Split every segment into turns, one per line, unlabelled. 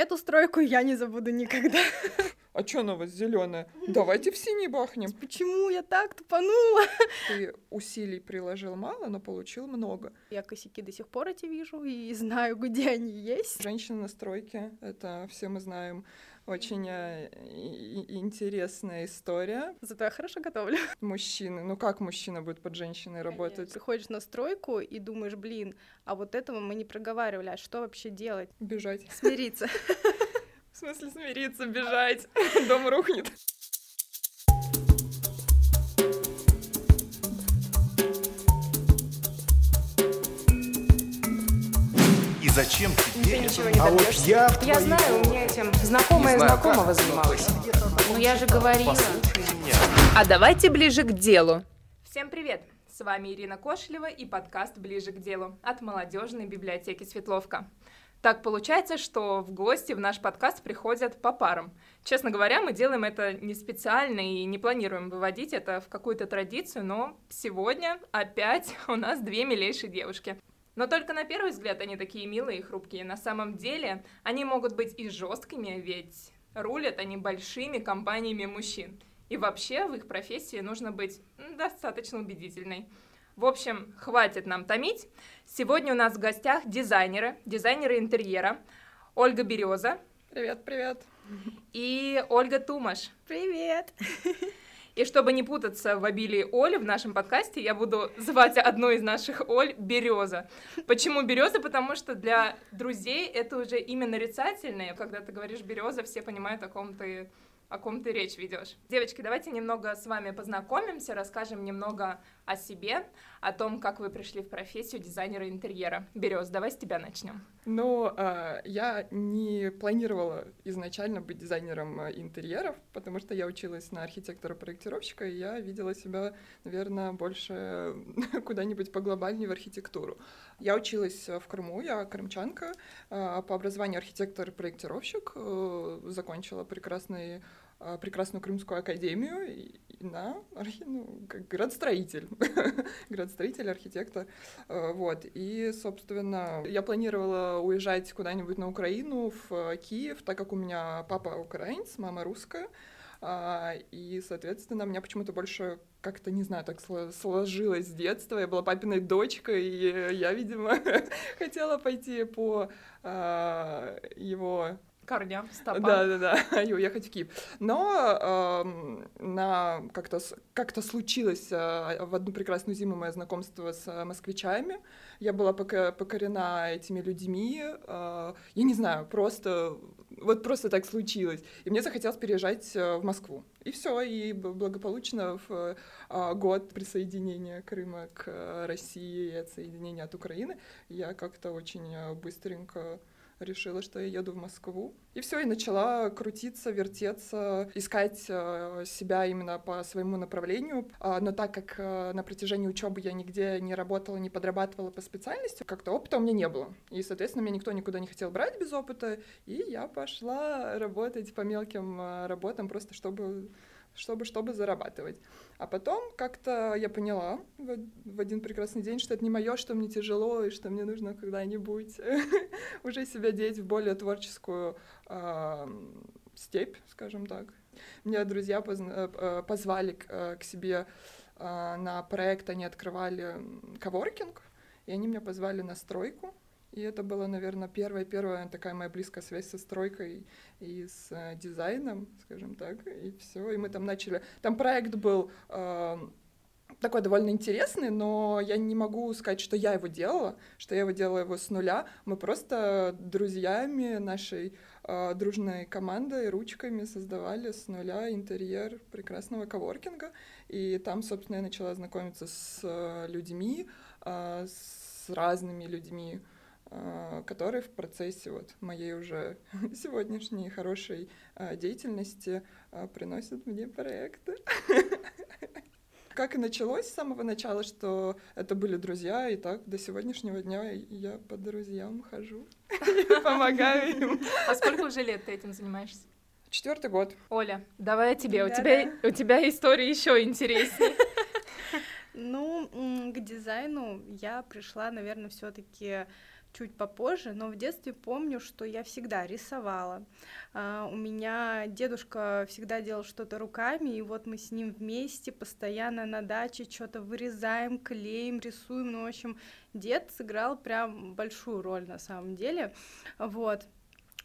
Эту стройку я не забуду никогда.
А чё она у вас зеленая? Давайте в синий бахнем.
Почему я так тупанула?
Ты усилий приложил мало, но получил много.
Я косяки до сих пор эти вижу и знаю, где они есть.
Женщина на стройке, это все мы знаем, очень э, интересная история.
Зато я хорошо готовлю.
Мужчины, ну как мужчина будет под женщиной работать?
Приходишь на стройку и думаешь, блин, а вот этого мы не проговаривали, а что вообще делать?
Бежать.
Смириться.
В смысле смириться, бежать. Дом рухнет.
И зачем
Ты
тебе
ничего
это?
не
А вот я в
Я
твоем-
знаю, у меня этим знакомая
знаю,
знакомого
как, но
занималась.
ты
Ну я же говорила.
А давайте ближе к делу.
Всем привет! С вами Ирина Кошелева и подкаст «Ближе к делу» от молодежной библиотеки Светловка. Так получается, что в гости в наш подкаст приходят по парам. Честно говоря, мы делаем это не специально и не планируем выводить это в какую-то традицию, но сегодня опять у нас две милейшие девушки. Но только на первый взгляд они такие милые и хрупкие. На самом деле они могут быть и жесткими, ведь рулят они большими компаниями мужчин. И вообще в их профессии нужно быть достаточно убедительной. В общем, хватит нам томить. Сегодня у нас в гостях дизайнеры, дизайнеры интерьера Ольга Береза
Привет, привет.
и Ольга Тумаш.
Привет!
И чтобы не путаться в обилии Оли в нашем подкасте, я буду звать одну из наших Оль Береза. Почему Береза? Потому что для друзей это уже имя нарицательное. Когда ты говоришь Береза, все понимают, о ком ты о ком ты речь ведешь. Девочки, давайте немного с вами познакомимся, расскажем немного о себе, о том, как вы пришли в профессию дизайнера интерьера. Берез, давай с тебя начнем.
Ну, а, я не планировала изначально быть дизайнером а, интерьеров, потому что я училась на архитектора-проектировщика, и я видела себя, наверное, больше куда-нибудь поглобальнее в архитектуру. Я училась в Крыму, я крымчанка, а, по образованию архитектор-проектировщик, э, закончила прекрасный прекрасную Крымскую академию и- и на ну, как градостроитель, градостроитель, архитектор, Э, вот. И, собственно, я планировала уезжать куда-нибудь на Украину, в э, Киев, так как у меня папа украинец, мама русская, А, и, соответственно, меня почему-то больше как-то, не знаю, так сло- сложилось с детства. Я была папиной дочкой, и я, видимо, хотела пойти по а, его
Корням, стопам.
да, да, да, и уехать в Киев. Но эм, на как-то как-то случилось э, в одну прекрасную зиму мое знакомство с э, москвичами. Я была пока- покорена этими людьми. э, я не знаю, просто вот просто так случилось. И мне захотелось переезжать э, в Москву. И все, и благополучно в э, год присоединения Крыма к э, России и отсоединения от Украины. Я как-то очень э, быстренько решила, что я еду в Москву. И все, и начала крутиться, вертеться, искать э, себя именно по своему направлению. А, но так как э, на протяжении учебы я нигде не работала, не подрабатывала по специальности, как-то опыта у меня не было. И, соответственно, меня никто никуда не хотел брать без опыта. И я пошла работать по мелким э, работам, просто чтобы чтобы, чтобы зарабатывать. А потом как-то я поняла в, в один прекрасный день, что это не мое, что мне тяжело, и что мне нужно когда-нибудь уже себя деть в более творческую а, степь, скажем так. Меня друзья э, э, позвали к, э, себе на проект, они открывали коворкинг, и они меня позвали на стройку. И это была, наверное, первая-первая такая моя близкая связь со стройкой и с э, дизайном, скажем так, и все. И мы там начали... Там проект был э, такой довольно интересный, но я не могу сказать, что я его делала, что я его делала его с нуля. Мы просто друзьями нашей э, дружной командой, ручками создавали с нуля интерьер прекрасного коворкинга. И там, собственно, я начала знакомиться с э, людьми, э, с разными людьми, э, которые в процессе вот моей уже сегодняшней хорошей э, деятельности э, приносят мне проекты. Как и началось с самого начала, что это были друзья, и так до сегодняшнего дня я по друзьям хожу и помогаю им.
А сколько уже лет ты этим занимаешься?
Четвертый год.
Оля, давай о тебе. У тебя, у тебя история еще интереснее.
Ну, к дизайну я пришла, наверное, все таки чуть попозже, но в детстве помню, что я всегда рисовала. А, у меня дедушка всегда делал что-то руками, и вот мы с ним вместе постоянно на даче что-то вырезаем, клеим, рисуем. Ну, в общем, дед сыграл прям большую роль на самом деле. Вот.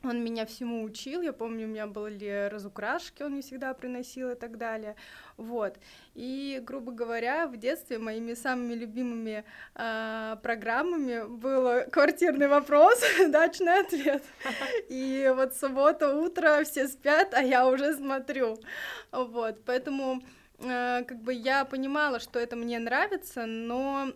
Он меня всему учил, я помню, у меня были разукрашки, он мне всегда приносил и так далее, вот. И, грубо говоря, в детстве моими самыми любимыми э, программами был квартирный вопрос, дачный ответ. И вот суббота утро, все спят, а я уже смотрю, вот. Поэтому э, как бы я понимала, что это мне нравится, но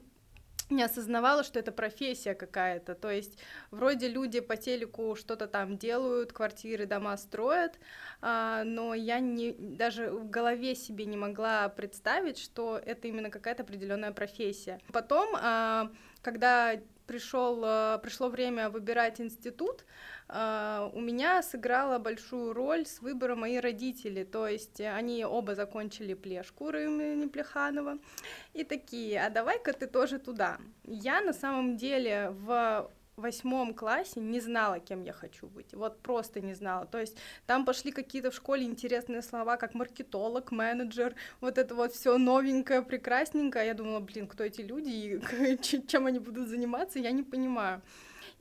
не осознавала, что это профессия какая-то. То есть вроде люди по телеку что-то там делают, квартиры, дома строят, а, но я не, даже в голове себе не могла представить, что это именно какая-то определенная профессия. Потом, а, когда пришел, а, пришло время выбирать институт, Uh, у меня сыграла большую роль с выбором мои родители, то есть они оба закончили плешку имени Плеханова, и такие, а давай-ка ты тоже туда. Я на самом деле в восьмом классе не знала, кем я хочу быть. Вот просто не знала. То есть там пошли какие-то в школе интересные слова, как маркетолог, менеджер, вот это вот все новенькое, прекрасненькое. Я думала, блин, кто эти люди и чем они будут заниматься, я не понимаю.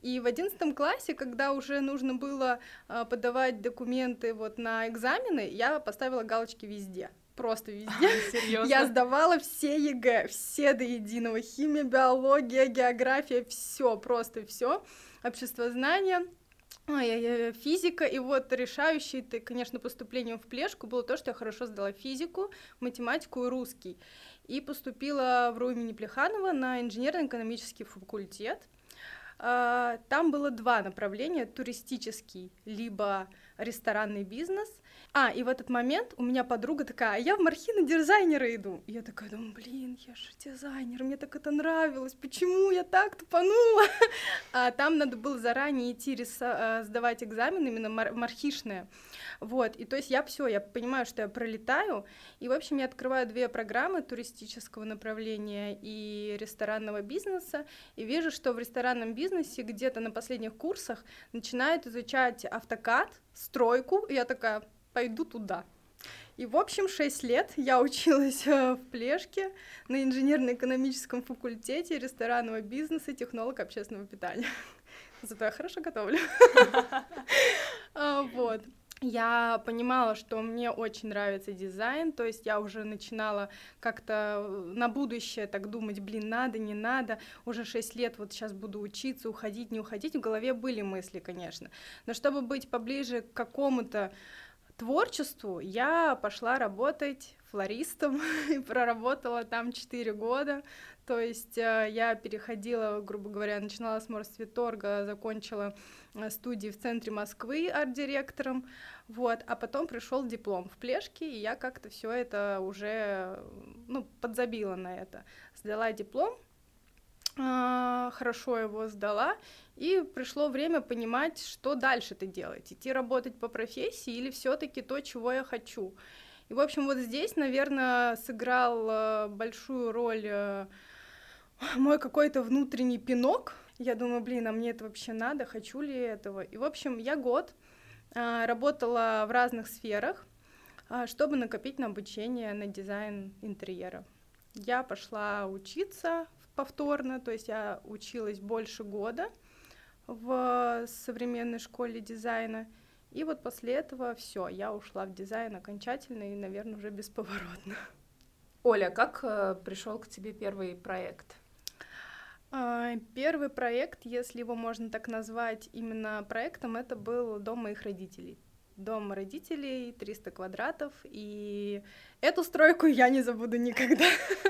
И в одиннадцатом классе, когда уже нужно было а, подавать документы вот на экзамены, я поставила галочки везде просто везде.
Серьезно?
Я сдавала все ЕГЭ, все до единого. Химия, биология, география, все, просто все. Общество знания, физика, и вот решающий, ты, конечно, поступлением в плешку было то, что я хорошо сдала физику, математику и русский. И поступила в РУ имени Плеханова на инженерно-экономический факультет. А, там было два направления, туристический, либо ресторанный бизнес. А, и в этот момент у меня подруга такая, а я в Мархина дизайнера иду. И я такая думаю, блин, я же дизайнер, мне так это нравилось, почему я так тупанула? А там надо было заранее идти риса- э, сдавать экзамен именно мар- мархишные. Вот, и то есть я все, я понимаю, что я пролетаю, и, в общем, я открываю две программы туристического направления и ресторанного бизнеса, и вижу, что в ресторанном бизнесе где-то на последних курсах начинают изучать автокад, стройку, и я такая, пойду туда. И, в общем, 6 лет я училась э, в Плешке на инженерно-экономическом факультете ресторанного бизнеса, технолог общественного питания. Зато я хорошо готовлю. А, вот я понимала, что мне очень нравится дизайн, то есть я уже начинала как-то э, на будущее так думать, блин, надо, не надо, уже 6 лет вот сейчас буду учиться, уходить, не уходить, в голове были мысли, конечно, но чтобы быть поближе к какому-то творчеству, я пошла работать флористом и проработала там 4 года, то есть э, я переходила, грубо говоря, начинала с Морсветорга, закончила э, студии в центре Москвы арт-директором, вот, а потом пришел диплом в Плешке, и я как-то все это уже, ну, подзабила на это. Сдала диплом, хорошо его сдала, и пришло время понимать, что дальше-то делать, идти работать по профессии или все-таки то, чего я хочу. И, в общем, вот здесь, наверное, сыграл э, большую роль мой какой-то внутренний пинок. Я думаю, блин, а мне это вообще надо, хочу ли этого? И, в общем, я год а, работала в разных сферах, а, чтобы накопить на обучение на дизайн интерьера. Я пошла учиться повторно, то есть я училась больше года в современной школе дизайна. И вот после этого все, я ушла в дизайн окончательно и, наверное, уже бесповоротно.
Оля, как э, пришел к тебе первый проект?
А, первый проект, если его можно так назвать именно проектом, это был дом моих родителей. Дом родителей, 300 квадратов, и эту стройку я не забуду никогда,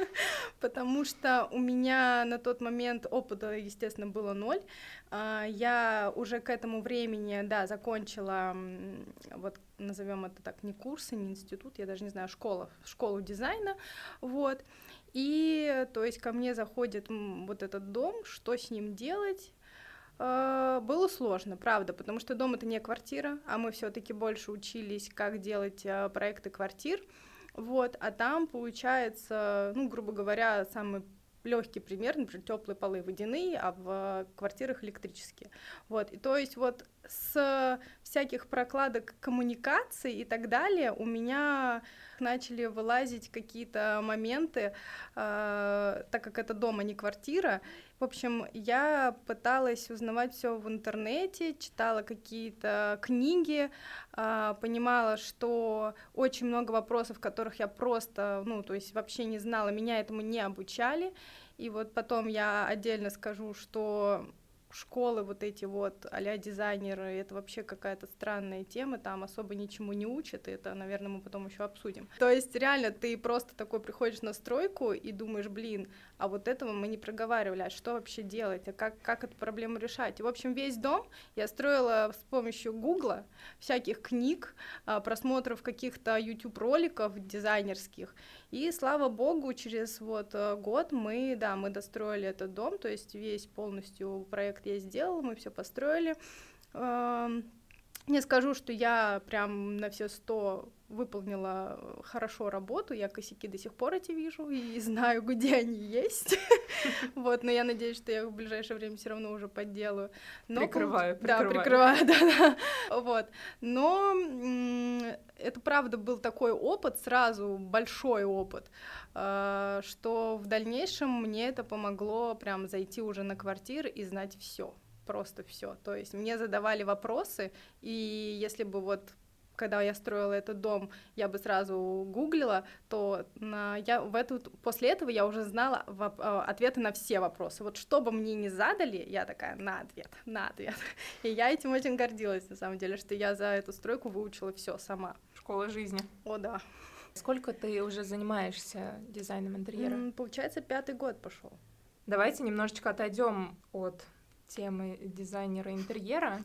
потому что у меня на тот момент опыта, естественно, было ноль. А, я уже к этому времени, да, закончила, вот назовем это так, не курсы, не институт, я даже не знаю, школа, школу дизайна, вот, и, то есть, ко мне заходит вот этот дом, что с ним делать, было сложно, правда, потому что дом это не квартира, а мы все-таки больше учились, как делать а, проекты квартир, вот, а там получается, ну, грубо говоря, самый легкий пример, например, теплые полы водяные, а в квартирах электрические. Вот, и то есть вот с всяких прокладок коммуникаций и так далее у меня начали вылазить какие-то моменты, э, так как это дом, а не квартира. В общем, я пыталась узнавать все в интернете, читала какие-то книги, э, понимала, что очень много вопросов, которых я просто, ну, то есть вообще не знала, меня этому не обучали. И вот потом я отдельно скажу, что школы вот эти вот а дизайнеры, это вообще какая-то странная тема, там особо ничему не учат, и это, наверное, мы потом еще обсудим. То есть реально ты просто такой приходишь на стройку и думаешь, блин, а вот этого мы не проговаривали, а что вообще делать, а как, как эту проблему решать. И, в общем, весь дом я строила с помощью гугла, всяких книг, а, просмотров каких-то YouTube-роликов дизайнерских, и слава богу, через вот э, год мы, да, мы достроили этот дом, то есть весь полностью проект я сделала, мы все построили. Не скажу, что я прям на все сто выполнила хорошо работу, я косяки до сих пор эти вижу и знаю, где они есть. Вот, но я надеюсь, что я их в ближайшее время все равно уже подделаю.
Но, прикрываю,
Да, прикрываю, да, да. Вот. Но это правда был такой опыт, сразу большой опыт, э, что в дальнейшем мне это помогло прям зайти уже на квартиры и знать все просто все. То есть мне задавали вопросы, и если бы вот когда я строила этот дом, я бы сразу гуглила, то на, я в эту, после этого я уже знала воп, э, ответы на все вопросы. Вот что бы мне ни задали, я такая, на ответ, на ответ. И я этим очень гордилась, на самом деле, что я за эту стройку выучила все сама.
Школа жизни.
О, да.
Сколько ты уже занимаешься дизайном интерьера?
Получается, пятый год пошел.
Давайте немножечко отойдем от темы дизайнера интерьера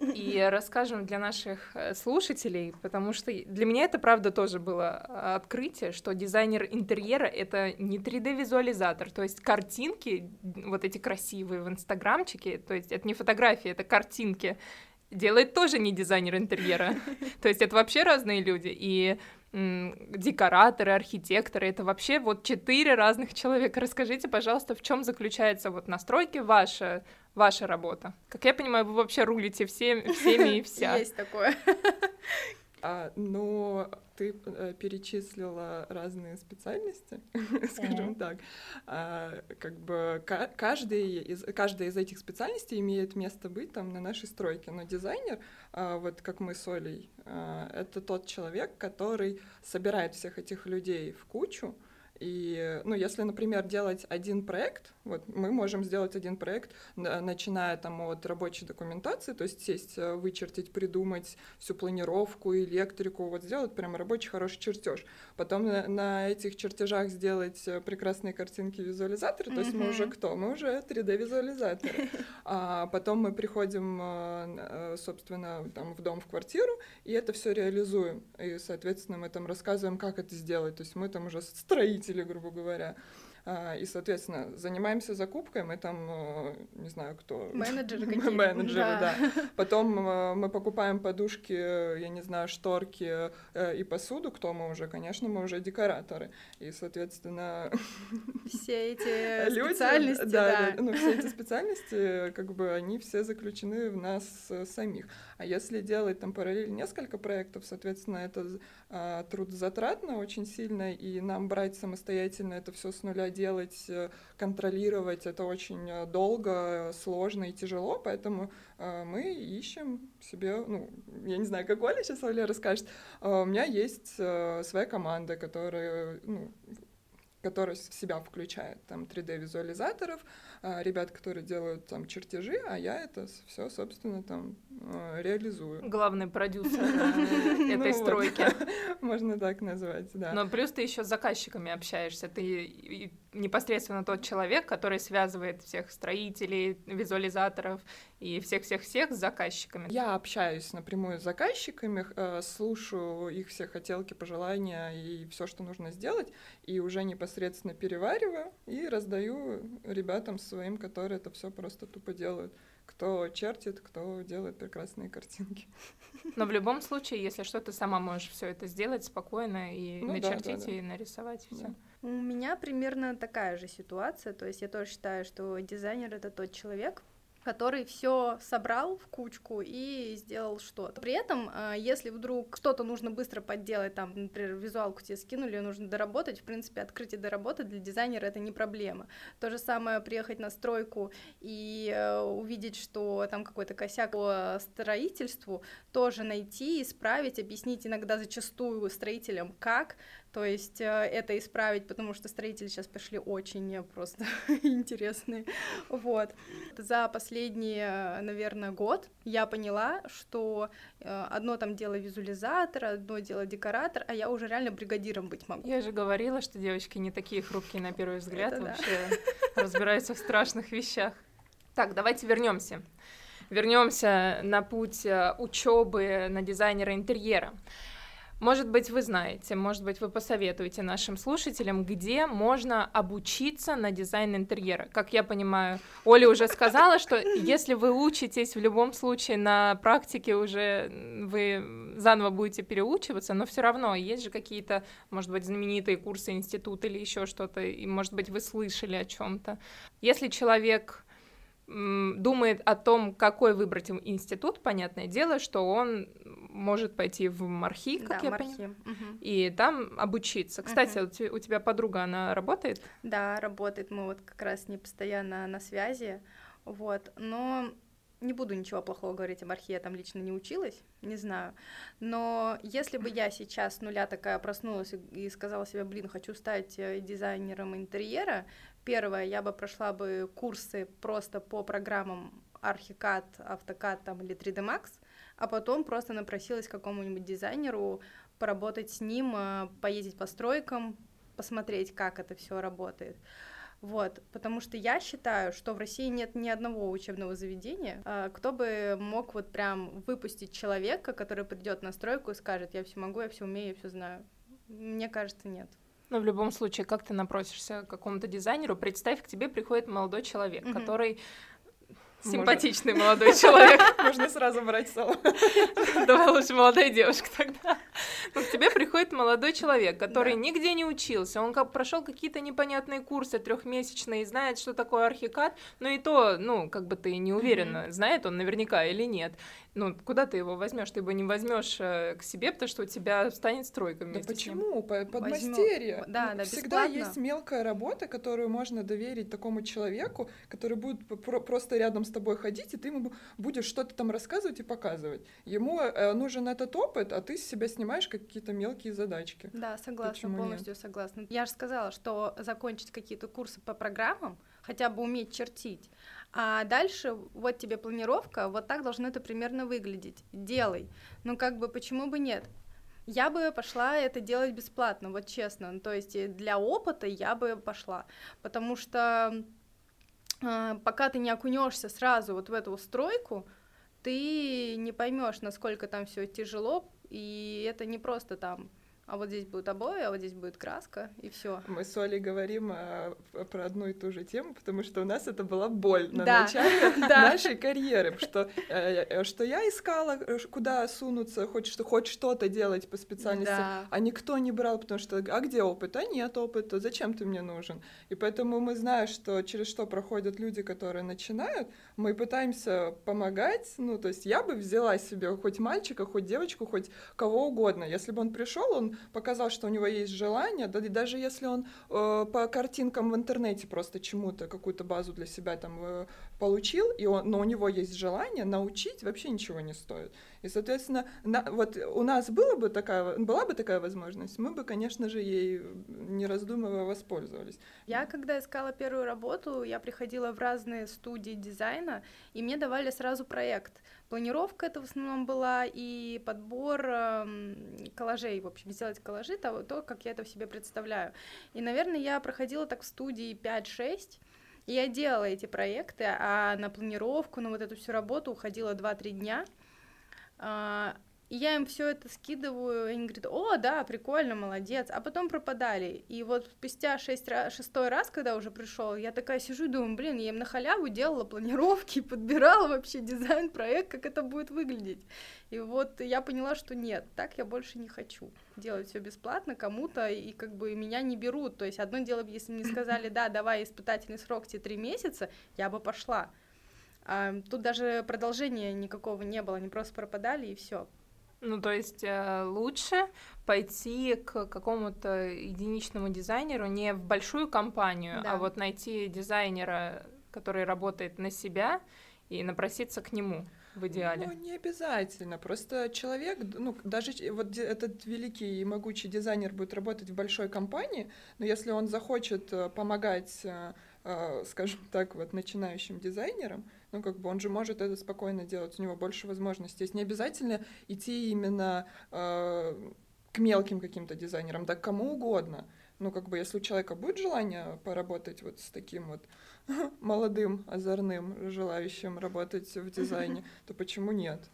и расскажем для наших э, слушателей, потому что для меня это, правда, тоже было а, открытие, что дизайнер интерьера — это не 3D-визуализатор, то есть картинки, вот эти красивые в инстаграмчике, то есть это не фотографии, это картинки, делает тоже не дизайнер интерьера. То есть это вообще разные люди. И декораторы, архитекторы, это вообще вот четыре разных человека. Расскажите, пожалуйста, в чем заключается вот настройки ваша, ваша работа? Как я понимаю, вы вообще рулите всем, всеми и вся.
Есть такое.
А, но ты э, перечислила разные специальности, скажем так. А, как бы каждый из, каждая из этих специальностей имеет место быть там на нашей стройке. Но дизайнер, а, вот как мы с Олей, это тот человек, который собирает всех этих людей в кучу, и, ну, если, например, делать один проект, вот мы можем сделать один проект, начиная там от рабочей документации, то есть сесть, э, вычертить, придумать всю планировку, электрику, вот сделать прям рабочий хороший чертеж. Потом на, на этих чертежах сделать э, прекрасные картинки, визуализаторы, то есть мы уже кто? Мы уже 3D-визуализаторы. А потом мы приходим, э, собственно, там в дом, в квартиру, и это все реализуем. И, соответственно, мы там рассказываем, как это сделать. То есть мы там уже строители потребители, грубо говоря. А, и, соответственно, занимаемся закупкой, мы там, э, не знаю, кто...
Менеджеры какие-то.
Менеджеры, да. Потом э, мы покупаем подушки, я не знаю, шторки э, и посуду, кто мы уже, конечно, мы уже декораторы. И, соответственно...
Все эти специальности, да.
Ну, все эти специальности, как бы, они все заключены в нас самих. А если делать там параллельно несколько проектов, соответственно, это а, трудозатратно очень сильно, и нам брать самостоятельно это все с нуля делать, э, контролировать, это очень э, долго, сложно и тяжело, поэтому э, мы ищем себе, ну, я не знаю, как Оля сейчас Оля расскажет, у меня есть своя команда, которая, ну, которая в себя включает там 3D-визуализаторов, а, ребят, которые делают там чертежи, а я это все, собственно, там реализую.
Главный продюсер э, этой ну стройки.
Можно так назвать, да.
Но плюс ты еще с заказчиками общаешься. Ты непосредственно тот человек, который связывает всех строителей, визуализаторов и всех-всех-всех с заказчиками.
Я общаюсь напрямую с заказчиками, э, слушаю их все хотелки, пожелания и все, что нужно сделать, и уже непосредственно перевариваю и раздаю ребятам своим, которые это все просто тупо делают. Кто чертит, кто делает прекрасные картинки.
Но в любом случае, если что, ты сама можешь все это сделать спокойно и ну, начертить да, да, да. и нарисовать все. Да.
У меня примерно такая же ситуация, то есть я тоже считаю, что дизайнер это тот человек, который все собрал в кучку и сделал что-то. При этом, а, если вдруг что-то нужно быстро подделать, там, например, визуалку тебе скинули, ее нужно доработать, в принципе, открыть и доработать для дизайнера это не проблема. То же самое приехать на стройку и э, увидеть, что там какой-то косяк по строительству, тоже найти, исправить, объяснить иногда зачастую строителям, как, то есть э, это исправить, потому что строители сейчас пошли очень э, просто интересные. Вот. За последний, наверное, год я поняла, что э, одно там дело визуализатор, одно дело декоратор, а я уже реально бригадиром быть могу.
Я же говорила, что девочки не такие хрупкие на первый взгляд, это вообще да. разбираются в страшных вещах. Так, давайте вернемся. Вернемся на путь учебы на дизайнера интерьера. Может быть, вы знаете, может быть, вы посоветуете нашим слушателям, где можно обучиться на дизайн интерьера. Как я понимаю, Оля уже сказала, что если вы учитесь в любом случае на практике уже вы заново будете переучиваться, но все равно есть же какие-то, может быть, знаменитые курсы института или еще что-то, и, может быть, вы слышали о чем-то. Если человек думает о том, какой выбрать институт, понятное дело, что он может пойти в Мархи, как
да,
я
понимаю,
угу. и там обучиться. Кстати, угу. у тебя подруга, она работает?
Да, работает. Мы вот как раз не постоянно на связи, вот. Но не буду ничего плохого говорить о Мархе, я там лично не училась, не знаю. Но если бы я сейчас с нуля такая проснулась и сказала себе, блин, хочу стать э, дизайнером интерьера, первое, я бы прошла бы курсы просто по программам Archicad, AutoCAD там, или 3D Max, а потом просто напросилась к какому-нибудь дизайнеру поработать с ним, э, поездить по стройкам, посмотреть, как это все работает. Вот, потому что я считаю, что в России нет ни одного учебного заведения, э, кто бы мог вот прям выпустить человека, который придет на стройку и скажет, я все могу, я все умею, я все знаю. Мне кажется, нет.
Но в любом случае, как ты напросишься к какому-то дизайнеру, представь, к тебе приходит молодой человек, mm-hmm. который Симпатичный Можно... молодой человек.
Можно сразу брать слово.
Давай лучше молодая девушка тогда. Ну, к тебе приходит молодой человек, который да. нигде не учился, он как прошел какие-то непонятные курсы трехмесячные знает, что такое архикад, но и то, ну, как бы ты не уверена, mm-hmm. знает он наверняка или нет. Ну, куда ты его возьмешь? Ты его не возьмешь э, к себе, потому что у тебя станет стройка вместе
Да почему? Подмастерье.
Да, да,
Всегда бесплатно. есть мелкая работа, которую можно доверить такому человеку, который будет просто рядом с тобой ходить, и ты ему будешь что-то там рассказывать и показывать. Ему э, нужен этот опыт, а ты с себя снимаешь какие-то мелкие задачки.
Да, согласна, Почему полностью нет? согласна. Я же сказала, что закончить какие-то курсы по программам, хотя бы уметь чертить, а дальше вот тебе планировка, вот так должно это примерно выглядеть. Делай. Ну как бы почему бы нет? Я бы пошла это делать бесплатно, вот честно. То есть для опыта я бы пошла, потому что э, пока ты не окунешься сразу вот в эту стройку, ты не поймешь, насколько там все тяжело, и это не просто там а вот здесь будут обои, а вот здесь будет краска, и все.
Мы с Олей говорим а, про одну и ту же тему, потому что у нас это была боль на да. начале нашей карьеры, что, э, э, что я искала, э, куда сунуться, хоть, что, хоть что-то делать по специальности, да. а никто не брал, потому что, а где опыт? А нет опыта, зачем ты мне нужен? И поэтому мы знаем, что через что проходят люди, которые начинают, мы пытаемся помогать, ну, то есть я бы взяла себе хоть мальчика, хоть девочку, хоть кого угодно. Если бы он пришел, он показал, что у него есть желание, да, и даже если он э, по картинкам в интернете просто чему-то, какую-то базу для себя там э, получил, и он, но у него есть желание, научить вообще ничего не стоит. И, соответственно, на, вот у нас было бы такая, была бы такая возможность, мы бы, конечно же, ей не раздумывая воспользовались.
Я, когда искала первую работу, я приходила в разные студии дизайна, и мне давали сразу проект. Планировка это в основном была и подбор э, коллажей, в общем, сделать коллажи, то, то, как я это в себе представляю. И, наверное, я проходила так в студии 5-6, и я делала эти проекты, а на планировку, на вот эту всю работу уходила 2-3 дня. И я им все это скидываю, и они говорят, о, да, прикольно, молодец, а потом пропадали. И вот спустя шесть шестой раз, когда уже пришел, я такая сижу и думаю, блин, я им на халяву делала планировки, подбирала вообще дизайн, проект, как это будет выглядеть. И вот я поняла, что нет, так я больше не хочу делать все бесплатно кому-то, и как бы меня не берут. То есть одно дело, если мне сказали, да, давай испытательный срок тебе три месяца, я бы пошла. А, тут даже продолжения никакого не было, они просто пропадали и все.
Ну, то есть э, лучше пойти к какому-то единичному дизайнеру не в большую компанию,
Да.
а вот найти дизайнера, который работает на себя, и напроситься к нему в идеале.
Ну, не обязательно. Просто человек, ну, даже вот этот великий и могучий дизайнер будет работать в большой компании, но если он захочет э, помогать, э, скажем так, вот начинающим дизайнерам, ну, как бы он же может это спокойно делать, у него больше возможностей. есть не обязательно идти именно э, к мелким каким-то дизайнерам, да к кому угодно. Ну, как бы, если у человека будет желание поработать вот с таким вот молодым, озорным, желающим работать в дизайне, то почему нет?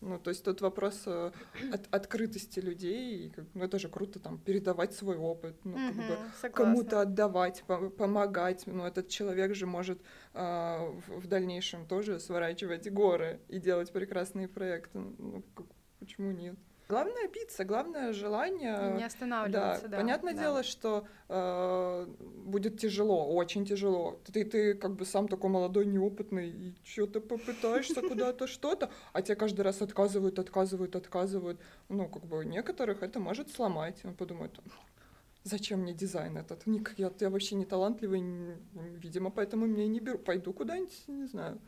Ну, то есть тут вопрос э, от- открытости людей, и как- ну, это же круто там передавать свой опыт, ну, как бы кому-то отдавать, по- помогать. Ну, этот человек же может а, в, в дальнейшем тоже сворачивать горы и делать прекрасные проекты. Ну, как- почему нет? Главное биться, главное желание.
Не останавливаться, да.
понятное
да.
дело, что э, будет тяжело, очень тяжело. Ты, ты как бы сам такой молодой, неопытный, и что ты попытаешься куда-то что-то, а тебе каждый раз отказывают, отказывают, отказывают. Ну, как бы некоторых это может сломать. Он подумает, зачем мне дизайн этот? Я, я вообще не талантливый, видимо, поэтому меня и не беру. Пойду куда-нибудь, не знаю,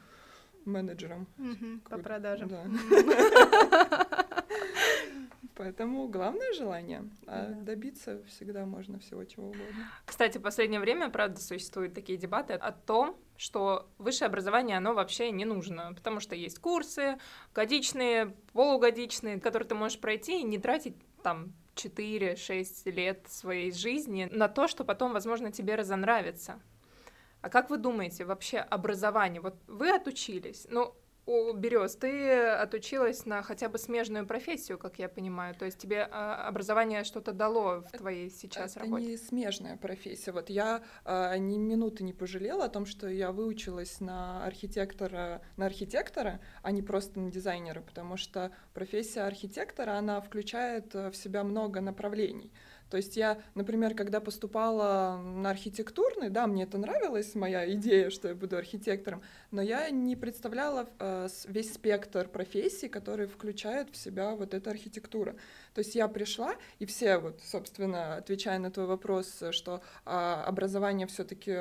менеджером.
По продажам.
Да. Поэтому главное желание, а
Да.
добиться всегда можно всего чего угодно.
Кстати, в последнее время, правда, существуют такие дебаты о том, что высшее образование, оно вообще не нужно, потому что есть курсы годичные, полугодичные, которые ты можешь пройти и не тратить там 4-6 лет своей жизни на то, что потом, возможно, тебе разонравится. А как вы думаете, вообще образование? Вот вы отучились, ну, у Берез, ты отучилась на хотя бы смежную профессию, как я понимаю. То есть тебе а, образование что-то дало в твоей сейчас
это
работе?
не смежная профессия. Вот я а, ни минуты не пожалела о том, что я выучилась на архитектора, на архитектора, а не просто на дизайнера, потому что профессия архитектора, она включает э, в себя много направлений. То есть я, например, когда поступала на архитектурный, да, мне это нравилась, моя идея, что я буду архитектором, но я не представляла э, весь спектр профессий, которые включают в себя вот эта архитектура. То есть я пришла, и все, вот, собственно, отвечая на твой вопрос, э, что а, образование все-таки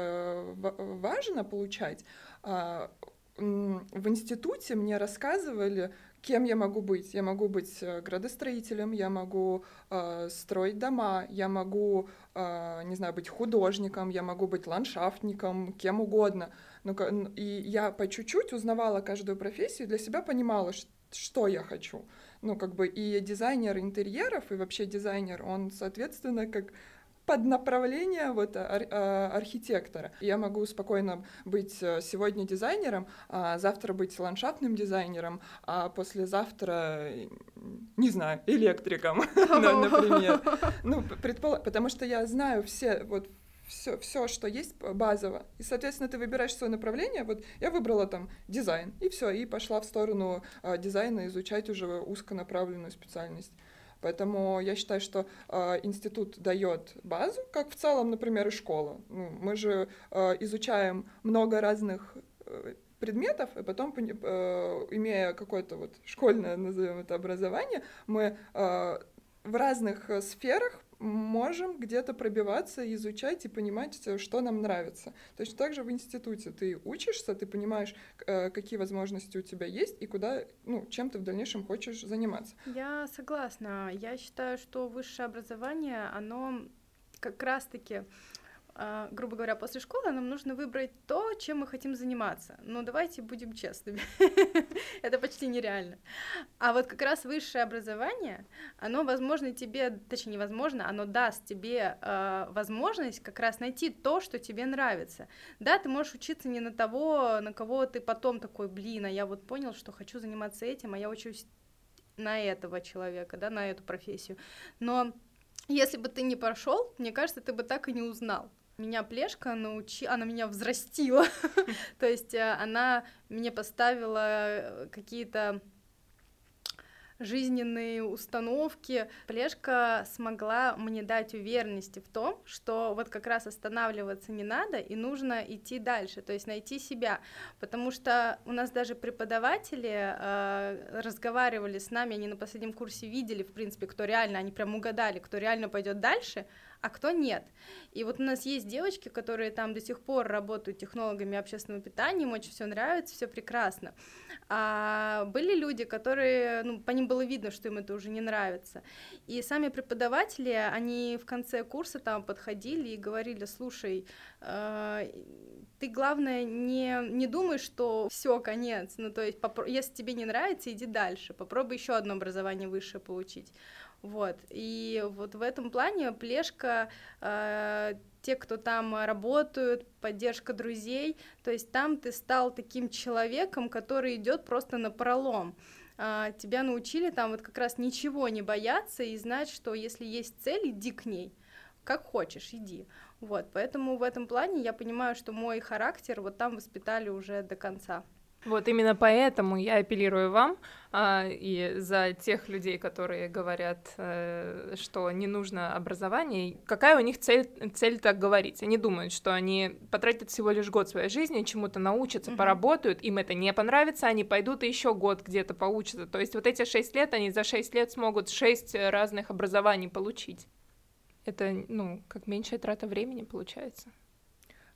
важно получать, м, в институте мне рассказывали, кем я могу быть. Я могу быть э, градостроителем, я могу э, строить дома, я могу, э, не знаю, быть художником, я могу быть ландшафтником, кем угодно. Ну, и я по чуть-чуть узнавала каждую профессию, для себя понимала, что я хочу. Ну, как бы и дизайнер интерьеров, и вообще дизайнер, он, соответственно, как под направление вот ар- а, архитектора. Я могу спокойно быть э, сегодня дизайнером, а завтра быть ландшафтным дизайнером, а послезавтра, э, не знаю, электриком, например. Ну, предпол- потому что я знаю все вот все, все, что есть базово. И, соответственно, ты выбираешь свое направление. Вот я выбрала там дизайн, и все, и пошла в сторону а, дизайна изучать уже узконаправленную специальность. Поэтому я считаю, что э, институт дает базу, как в целом, например, и школа. Ну, мы же э, изучаем много разных э, предметов, и потом, э, имея какое-то вот школьное, назовем это, образование, мы э, в разных э, сферах можем где-то пробиваться, изучать и понимать, э, что нам нравится. Точно так же в институте ты учишься, ты понимаешь, э, какие возможности у тебя есть и куда, ну, чем ты в дальнейшем хочешь заниматься.
Я согласна. Я считаю, что высшее образование, оно как раз-таки, грубо говоря, после школы нам нужно выбрать то, чем мы хотим заниматься. Ну, давайте будем честными. Это почти нереально. А вот как раз высшее образование, оно, возможно, тебе, точнее, невозможно, оно даст тебе э, возможность как раз найти то, что тебе нравится. Да, ты можешь учиться не на того, на кого ты потом такой, блин, а я вот понял, что хочу заниматься этим, а я учусь на этого человека, да, на эту профессию. Но если бы ты не пошел, мне кажется, ты бы так и не узнал. Меня плешка научи, она меня взрастила, то есть э, она мне поставила э, какие-то жизненные установки. Плешка смогла мне дать уверенности в том, что вот как раз останавливаться не надо и нужно идти дальше, то есть найти себя, потому что у нас даже преподаватели э, разговаривали с нами, они на последнем курсе видели, в принципе, кто реально, они прям угадали, кто реально пойдет дальше, а кто нет. И вот у нас есть девочки, которые там до сих пор работают технологами общественного питания, им очень все нравится, все прекрасно. А были люди, которые, ну, по ним было видно, что им это уже не нравится. И сами преподаватели, они в конце курса там подходили и говорили, слушай, э, ты главное не, не думай, что все конец. Ну, то есть, если тебе не нравится, иди дальше, попробуй еще одно образование высшее получить. Вот. И вот в этом плане плешка, э, те, кто там работают, поддержка друзей, то есть там ты стал таким человеком, который идет просто на пролом. Э, тебя научили там вот как раз ничего не бояться и знать, что если есть цель, иди к ней, как хочешь, иди. Вот, поэтому в этом плане я понимаю, что мой характер вот там воспитали уже до конца.
Вот именно поэтому я апеллирую вам а, и за тех людей, которые говорят, а, что не нужно образование. Какая у них цель, цель так говорить? Они думают, что они потратят всего лишь год своей жизни, чему-то научатся, угу. поработают, им это не понравится, они пойдут и еще год где-то поучатся. То есть вот эти шесть лет, они за шесть лет смогут шесть разных образований получить. Это, ну, как меньшая трата времени получается.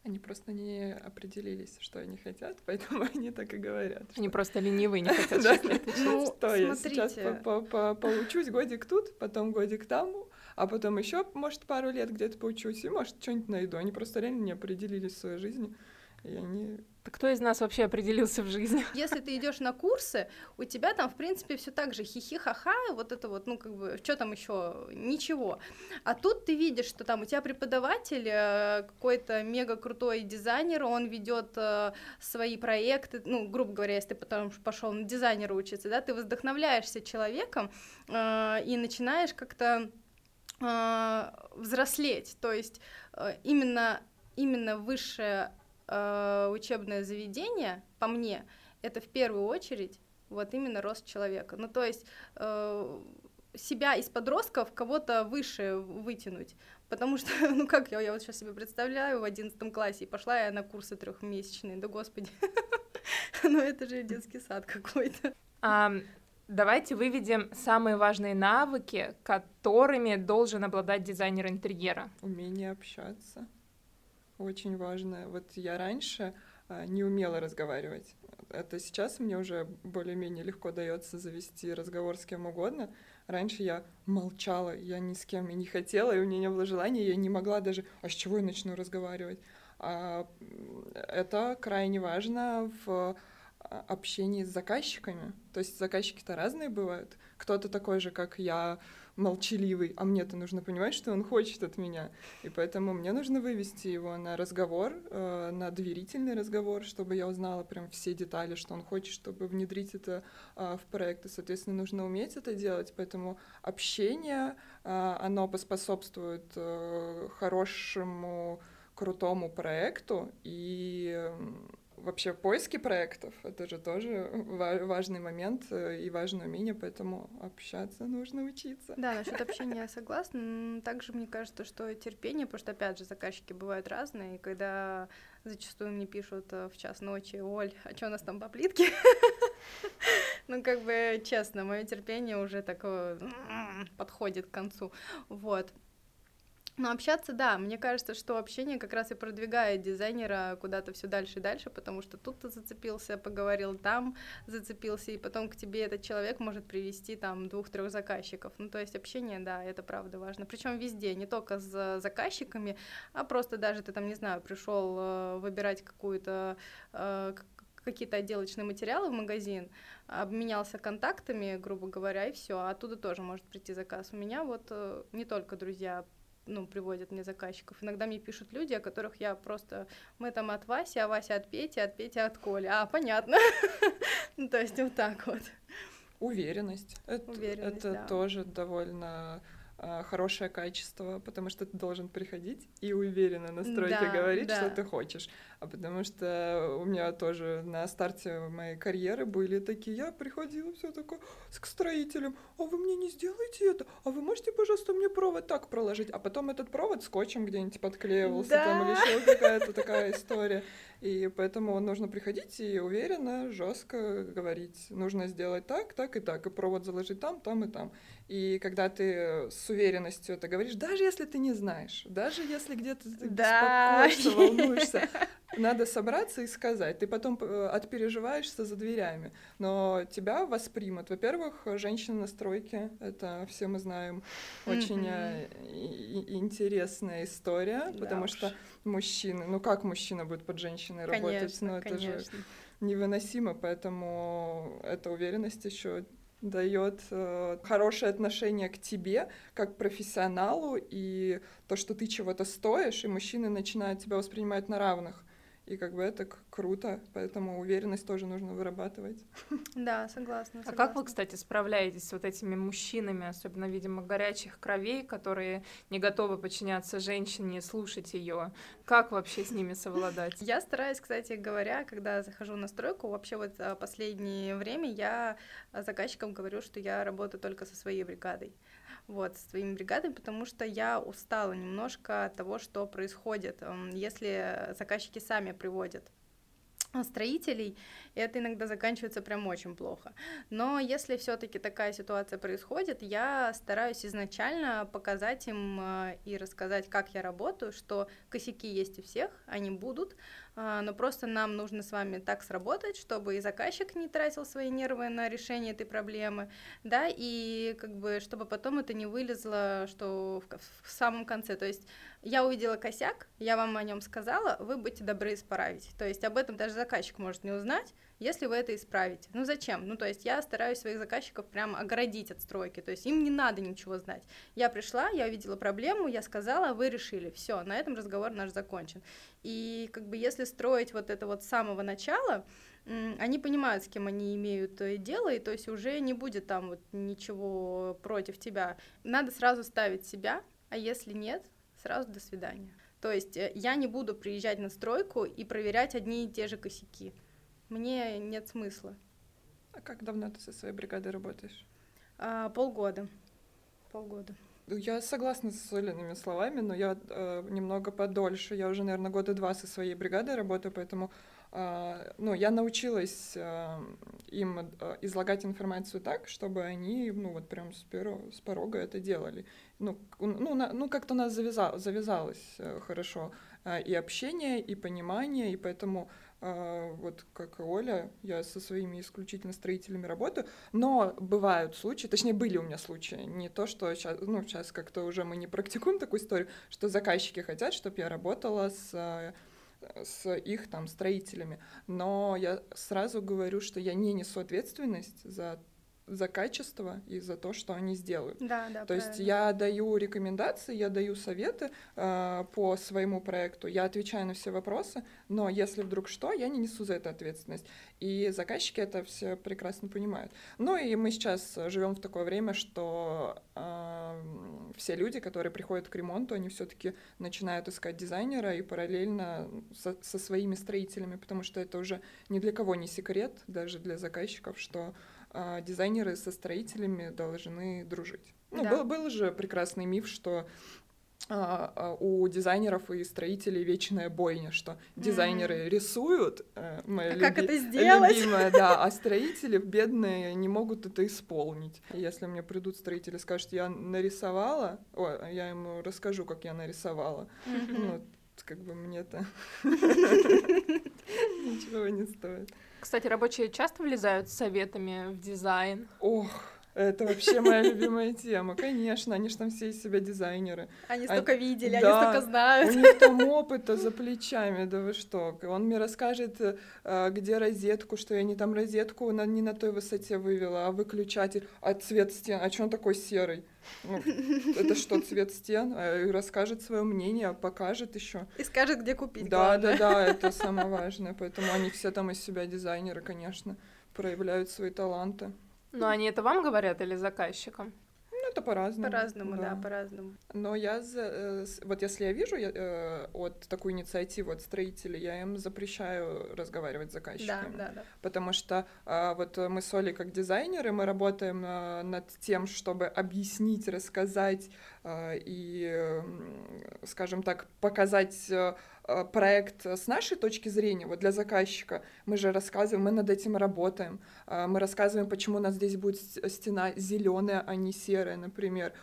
Они просто не определились, что они хотят, поэтому они так и говорят.
Они просто ленивые, не хотят да.
Ну, что я сейчас поучусь годик тут, потом годик там, а потом еще, может, пару лет где-то поучусь, и, может, что-нибудь найду. Они просто реально не определились в своей жизни, и они
так кто из нас вообще определился в жизни?
Если ты идешь на курсы, у тебя там, в принципе, все так же хихи-ха-ха, вот это вот, ну, как бы, что там еще? Ничего. А тут ты видишь, что там у тебя преподаватель, э, какой-то мега крутой дизайнер, он ведет э, свои проекты, ну, грубо говоря, если ты потом пошел на дизайнера учиться, да, ты вдохновляешься человеком э, и начинаешь как-то взрослеть, то есть именно именно высшее э, учебное заведение, по мне, это в первую очередь вот именно рост человека. Ну, то есть э, себя из подростков кого-то выше вытянуть. Потому что, ну как я, я вот сейчас себе представляю в одиннадцатом классе, и пошла я на курсы трехмесячные, да господи, ну это же детский сад какой-то.
Давайте выведем самые важные навыки, которыми должен обладать дизайнер интерьера.
Умение общаться очень важно. Вот я раньше а, не умела разговаривать. Это сейчас мне уже более-менее легко дается завести разговор с кем угодно. Раньше я молчала, я ни с кем и не хотела, и у меня не было желания, я не могла даже, а с чего я начну разговаривать? А, это крайне важно в общении с заказчиками. То есть заказчики-то разные бывают. Кто-то такой же, как я, молчаливый, а мне-то нужно понимать, что он хочет от меня. И поэтому мне нужно вывести его на разговор, э, на доверительный разговор, чтобы я узнала прям все детали, что он хочет, чтобы внедрить это э, в проект. И, соответственно, нужно уметь это делать. Поэтому общение, э, оно поспособствует э, хорошему, крутому проекту и вообще поиски проектов — это же тоже важный момент э, и важное умение, поэтому общаться нужно учиться.
Да, насчет общения я согласна. Также мне кажется, что терпение, потому что, опять же, заказчики бывают разные, и когда зачастую мне пишут э, в час ночи, Оль, а что у нас там по плитке? Ну, как бы, честно, мое терпение уже такое подходит к концу. Вот. Но общаться, да, мне кажется, что общение как раз и продвигает дизайнера куда-то все дальше и дальше, потому что тут ты зацепился, поговорил там, зацепился, и потом к тебе этот человек может привести там двух-трех заказчиков. Ну, то есть общение, да, это правда важно. Причем везде, не только с заказчиками, а просто даже ты там, не знаю, пришел э, выбирать какую-то э, какие-то отделочные материалы в магазин, обменялся контактами, грубо говоря, и все. А оттуда тоже может прийти заказ. У меня вот э, не только друзья ну, приводят мне заказчиков. Иногда мне пишут люди, о которых я просто... Мы там от Васи, а Вася от Пети, от Пети от Коли. А, понятно. Ну, то есть вот так вот.
Уверенность. Это,
Уверенность,
это тоже довольно а, хорошее качество, потому что ты должен приходить и уверенно на стройке
Да,
говорить,
да.
что ты хочешь. А потому что у меня тоже на старте моей карьеры были такие, я приходила все такое к строителям, а вы мне не сделаете это, а вы можете, пожалуйста, мне провод так проложить, а потом этот провод скотчем где-нибудь подклеивался там или
Да.
еще какая-то такая история. И поэтому нужно приходить и уверенно, жестко говорить, нужно сделать так, так и так, и провод заложить там, там и там. И когда ты с уверенностью это говоришь, даже если ты не знаешь, даже если где-то ты
Да.
беспокоишься, волнуешься, надо собраться и сказать. Ты потом э, отпереживаешься за дверями, но тебя воспримут. Во-первых, женщина на стройке, это все мы знаем, очень э, интересная история,
Да
потому
уж.
что мужчины, ну как мужчина будет под женщиной работать?
Конечно,
Ну это же
конечно.
невыносимо, поэтому эта уверенность еще дает э, хорошее отношение к тебе как профессионалу и то, что ты чего-то стоишь, и мужчины начинают тебя воспринимать на равных. И как бы это круто, поэтому уверенность тоже нужно вырабатывать.
Да, согласна.
А как вы,
согласна.
кстати, справляетесь с вот этими мужчинами, особенно, видимо, горячих кровей, которые не готовы подчиняться женщине, слушать ее? Как вообще с ними совладать?
Я стараюсь, кстати говоря, когда захожу на стройку, вообще вот а, последнее время я а, заказчикам говорю, что я работаю только со своей бригадой. Вот, со своими бригадами, потому что я устала немножко от того, что происходит, М, если заказчики сами приводят строителей, это иногда заканчивается прям очень плохо. Но если все-таки такая ситуация происходит, я стараюсь изначально показать им а, и рассказать, как я работаю, что косяки есть у всех, они будут, но просто нам нужно с вами так сработать, чтобы и заказчик не тратил свои нервы на решение этой проблемы, да, и как бы чтобы потом это не вылезло, что в, в самом конце, то есть я увидела косяк, я вам о нем сказала, вы будьте добры исправить. То есть об этом даже заказчик может не узнать, если вы это исправите. Ну зачем? Ну то есть я стараюсь своих заказчиков прям оградить от стройки, то есть им не надо ничего знать. Я пришла, я увидела проблему, я сказала, вы решили, все, на этом разговор наш закончен. И как бы если строить вот это вот с самого начала, они понимают, с кем они имеют э, дело, и то есть уже не будет там вот ничего против тебя. Надо сразу ставить себя, а если нет, сразу до свидания. То есть э, я не буду приезжать на стройку и проверять одни и те же косяки. Мне нет смысла.
А как давно ты со своей бригадой работаешь?
А, полгода. Полгода.
Я согласна с Оленными словами, но я э, немного подольше. Я уже, наверное, года два со своей бригадой работаю, поэтому ну, я научилась э, им э, излагать информацию так, чтобы они, ну, вот прям с, первого, с порога это делали. Ну, ну, на- ну как-то у нас завяза- завязалось э, хорошо и общение, и понимание, и поэтому вот как и Оля, я со своими исключительно строителями работаю, но бывают случаи, точнее, были у меня случаи, не то, что сейчас, ну, сейчас как-то уже мы не практикуем такую историю, что заказчики хотят, чтобы я работала с с их там строителями, но я сразу говорю, что я не несу ответственность за за качество и за то, что они сделают.
Да, да.
То есть
правильно.
я даю рекомендации, я даю советы э, по своему проекту, я отвечаю на все вопросы, но если вдруг что, я не несу за это ответственность. И заказчики это все прекрасно понимают. Ну и мы сейчас живем в такое время, что э, все люди, которые приходят к ремонту, они все-таки начинают искать дизайнера и параллельно со, со своими строителями, потому что это уже ни для кого не секрет, даже для заказчиков, что а, дизайнеры со строителями должны дружить. Ну,
Да.
был, был же прекрасный миф, что а, а, у дизайнеров и строителей вечная бойня, что дизайнеры рисуют, э, моя
А как
люби-
это сделать?
любимая, да, а строители бедные не могут это исполнить. Если мне придут строители и скажут, я нарисовала, ой, я ему расскажу, как я нарисовала.
Мгм.
Ну, как бы мне-то ничего не стоит.
Кстати, рабочие часто влезают с советами в дизайн.
Ох, это вообще моя любимая тема. Конечно, они же там все из себя дизайнеры.
Они
А-
столько видели, они
да,
столько
У
знают.
них там опыта за плечами, да вы что. Он мне расскажет, э, где розетку, что я не там розетку на, не на той высоте вывела, а выключатель, а цвет стен, а что он такой серый? Ну, это что, цвет стен? А, расскажет свое мнение, покажет еще.
И скажет, где купить.
Да,
главное.
да, да, это самое важное. Поэтому они все там из себя дизайнеры, конечно, проявляют свои таланты.
Но они это вам говорят или заказчикам?
Ну, это по-разному.
По-разному, да, по-разному.
Но я, за, э, вот если я вижу я, э, от такую инициативу от строителей, я им запрещаю разговаривать с
Да,
заказчиками.
да, да.
Потому что а, вот э, мы с Олей как дизайнеры, мы работаем а, над тем, чтобы объяснить, рассказать и, скажем так, показать э, проект с нашей точки зрения, вот для заказчика. Мы же рассказываем, мы над этим работаем. А, Мы рассказываем, почему у нас здесь будет стена зеленая, а не серая, например.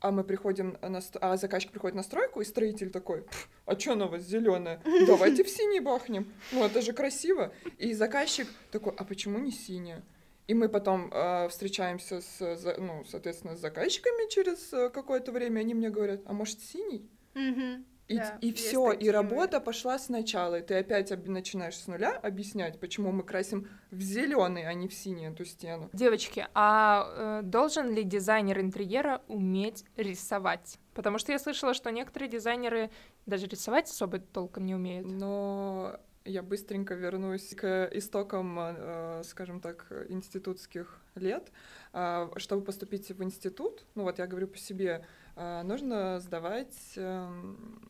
А мы приходим на а заказчик приходит на стройку, и строитель такой, «Пф, а что она у вас зеленая? Давайте в синий бахнем. Ну, это же красиво. И заказчик такой, а почему не синяя? И мы потом э, встречаемся с, ну, соответственно, с заказчиками через э, какое-то время, они мне говорят, а может синий?
Мгм.
И,
Да,
и все, и
такие
работа пошла сначала, и ты опять об- начинаешь с нуля объяснять, почему мы красим в зеленый, а не в синий эту стену.
Девочки, а э, должен ли дизайнер интерьера уметь рисовать? Потому что я слышала, что некоторые дизайнеры даже рисовать особо толком не умеют.
Но я быстренько вернусь к истокам, э, скажем так, институтских лет. А, Чтобы поступить в институт, ну вот я говорю по себе, нужно сдавать эм,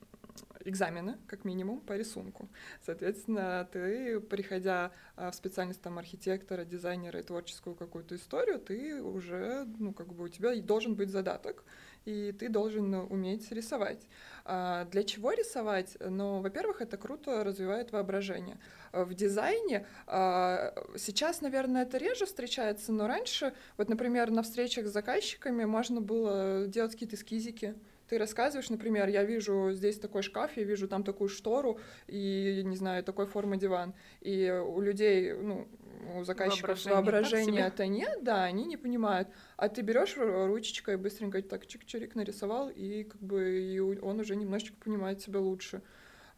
экзамены, как минимум, по рисунку. Соответственно, ты, приходя а, в специальность там архитектора, дизайнера и творческую какую-то историю, ты уже, ну, как бы у тебя должен быть задаток, и ты должен уметь рисовать. А, Для чего рисовать? Ну, во-первых, это круто развивает воображение. В дизайне а, сейчас, наверное, это реже встречается, но раньше, вот, например, на встречах с заказчиками можно было делать какие-то эскизики. Ты рассказываешь, например, я вижу здесь такой шкаф, я вижу там такую штору и, не знаю, такой формы диван. И у людей, ну, у заказчиков
Воображение так
воображения
себе.
это нет, да, они не понимают. А ты берешь ручечкой и быстренько так чик-чирик нарисовал, и как бы и он уже немножечко понимает себя лучше.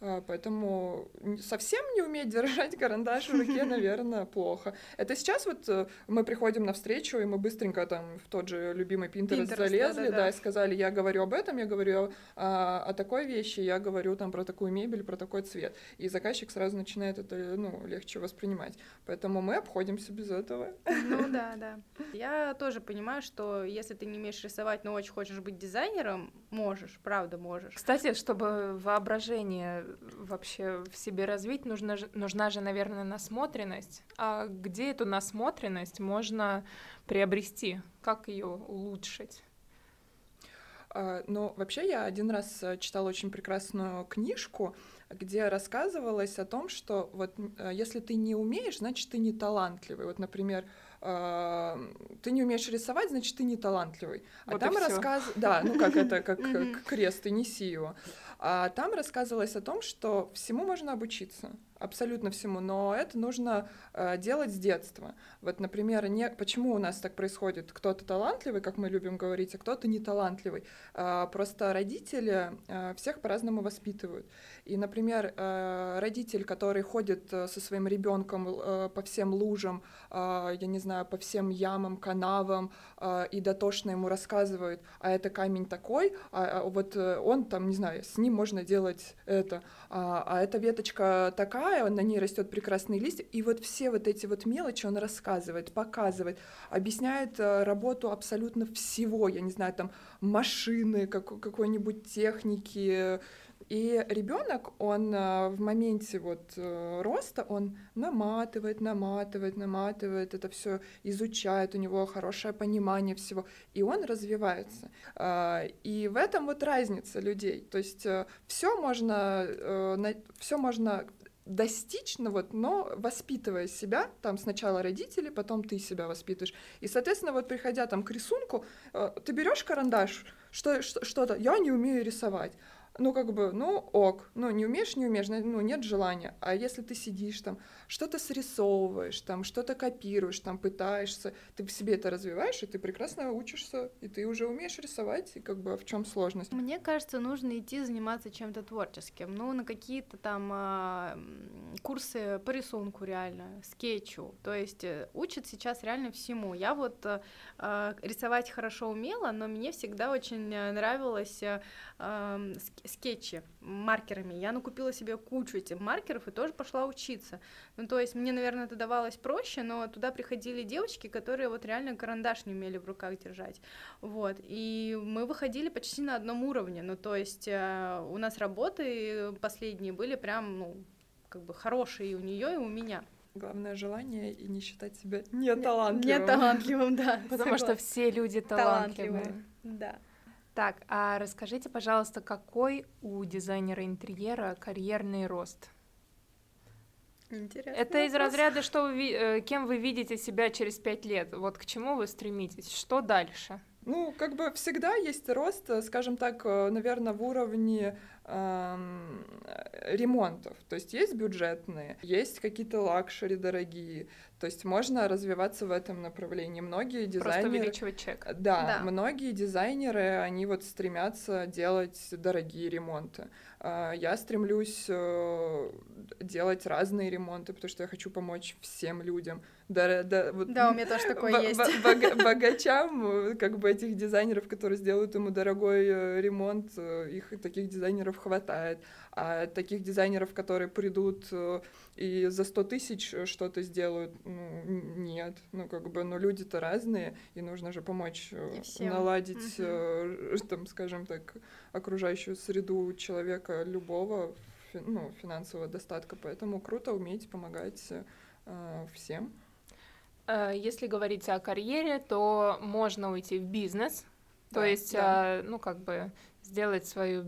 А, Поэтому совсем не уметь держать карандаш в руке, наверное, плохо. Это сейчас вот э, мы приходим на встречу, и мы быстренько там в тот же любимый Pinterest,
Pinterest,
залезли,
да-да-да.
да, и сказали, я говорю об этом, я говорю о, о такой вещи, я говорю там про такую мебель, про такой цвет. И заказчик сразу начинает это, ну, легче воспринимать. Поэтому мы обходимся без этого.
Ну да, да. Я тоже понимаю, что если ты не умеешь рисовать, но очень хочешь быть дизайнером, можешь, правда можешь.
Кстати, чтобы воображение вообще в себе развить, нужна же, нужна же, наверное, насмотренность. А где эту насмотренность можно приобрести? Как ее улучшить?
А, Ну, вообще, я один раз э, читала очень прекрасную книжку, где рассказывалось о том, что вот э, если ты не умеешь, значит, ты не талантливый. Вот, например, а, ты не умеешь рисовать, значит, ты не талантливый. А
Вот
там рассказ... Да, ну как это, как э, крест, ты неси его. А там рассказывалось о том, что всему можно обучиться, абсолютно всему, но это нужно э, делать с детства. Вот, например, не... почему у нас так происходит? Кто-то талантливый, как мы любим говорить, а кто-то не талантливый. А, Просто родители э, всех по-разному воспитывают. И, например, э, родитель, который ходит э, со своим ребенком э, по всем лужам, э, я не знаю, по всем ямам, канавам, э, и дотошно ему рассказывает, а это камень такой, а а вот э, он там, не знаю, с ним можно делать это, а, а эта веточка такая, на ней растет прекрасный листья, и вот все вот эти вот мелочи он рассказывает, показывает, объясняет э, работу абсолютно всего, я не знаю, там машины, как, какой-нибудь техники, и ребенок, он э, в моменте вот э, роста, он наматывает, наматывает, наматывает, это все изучает, у него хорошее понимание всего, и он развивается. И в этом вот разница людей. То есть все можно, все можно достичь, ну вот, но воспитывая себя, там сначала родители, потом ты себя воспитываешь. И, соответственно, вот приходя там к рисунку, э, ты берешь карандаш, что, что- что-то, я не умею рисовать. Ну, как бы, ну, ок. Ну, не умеешь, не умеешь, ну, нет желания. А если ты сидишь там, что-то срисовываешь, там, что-то копируешь, там, пытаешься, ты в себе это развиваешь, и ты прекрасно учишься, и ты уже умеешь рисовать, и как бы а в чем сложность?
Мне кажется, нужно идти заниматься чем-то творческим. Ну, на какие-то там а, курсы по рисунку реально, скетчу. То есть э, учат сейчас реально всему. Я вот э, а, рисовать хорошо умела, но мне всегда очень э, нравилось скетчи маркерами. Я накупила себе кучу этих маркеров и тоже пошла учиться. Ну, то есть мне, наверное, это давалось проще, но туда приходили девочки, которые вот реально карандаш не умели в руках держать. Вот. И мы выходили почти на одном уровне. Ну, то есть э, у нас работы последние были прям, ну, как бы хорошие и у нее, и у меня.
Главное желание и не считать себя неталантливым.
Не талантливым, да.
Потому что все люди талантливые.
талантливые. Да.
Так, а расскажите, пожалуйста, какой у дизайнера интерьера карьерный рост?
Интересно.
Это из разряда, что вы, э, кем вы видите себя через пять лет? Вот к чему вы стремитесь? Что дальше?
Ну, как бы всегда есть рост, э, скажем так, наверное, в уровне э, ремонтов. То есть есть бюджетные, есть какие-то luxury дорогие. То есть можно развиваться в этом направлении. Многие
Просто
дизайнеры...
увеличивать чек.
Да,
Да.
многие дизайнеры, они вот стремятся делать дорогие ремонты. А, Я стремлюсь э, делать разные ремонты, потому что я хочу помочь всем людям. Да, да, вот
Да, у меня тоже такое есть.
бо- бога- богачам, э, как бы этих дизайнеров, которые сделают ему дорогой э, ремонт, э, их таких дизайнеров хватает. А таких дизайнеров, которые придут э, и за 100 тысяч что-то сделают, ну, нет. Ну, как бы, ну, люди-то разные, и нужно же помочь э, наладить, э, там, скажем так, окружающую среду человека любого, фи- ну, финансового достатка. Поэтому круто уметь помогать э, всем.
Если говорить о карьере, то можно уйти в бизнес, то
Да,
есть,
да.
ну, как бы сделать свою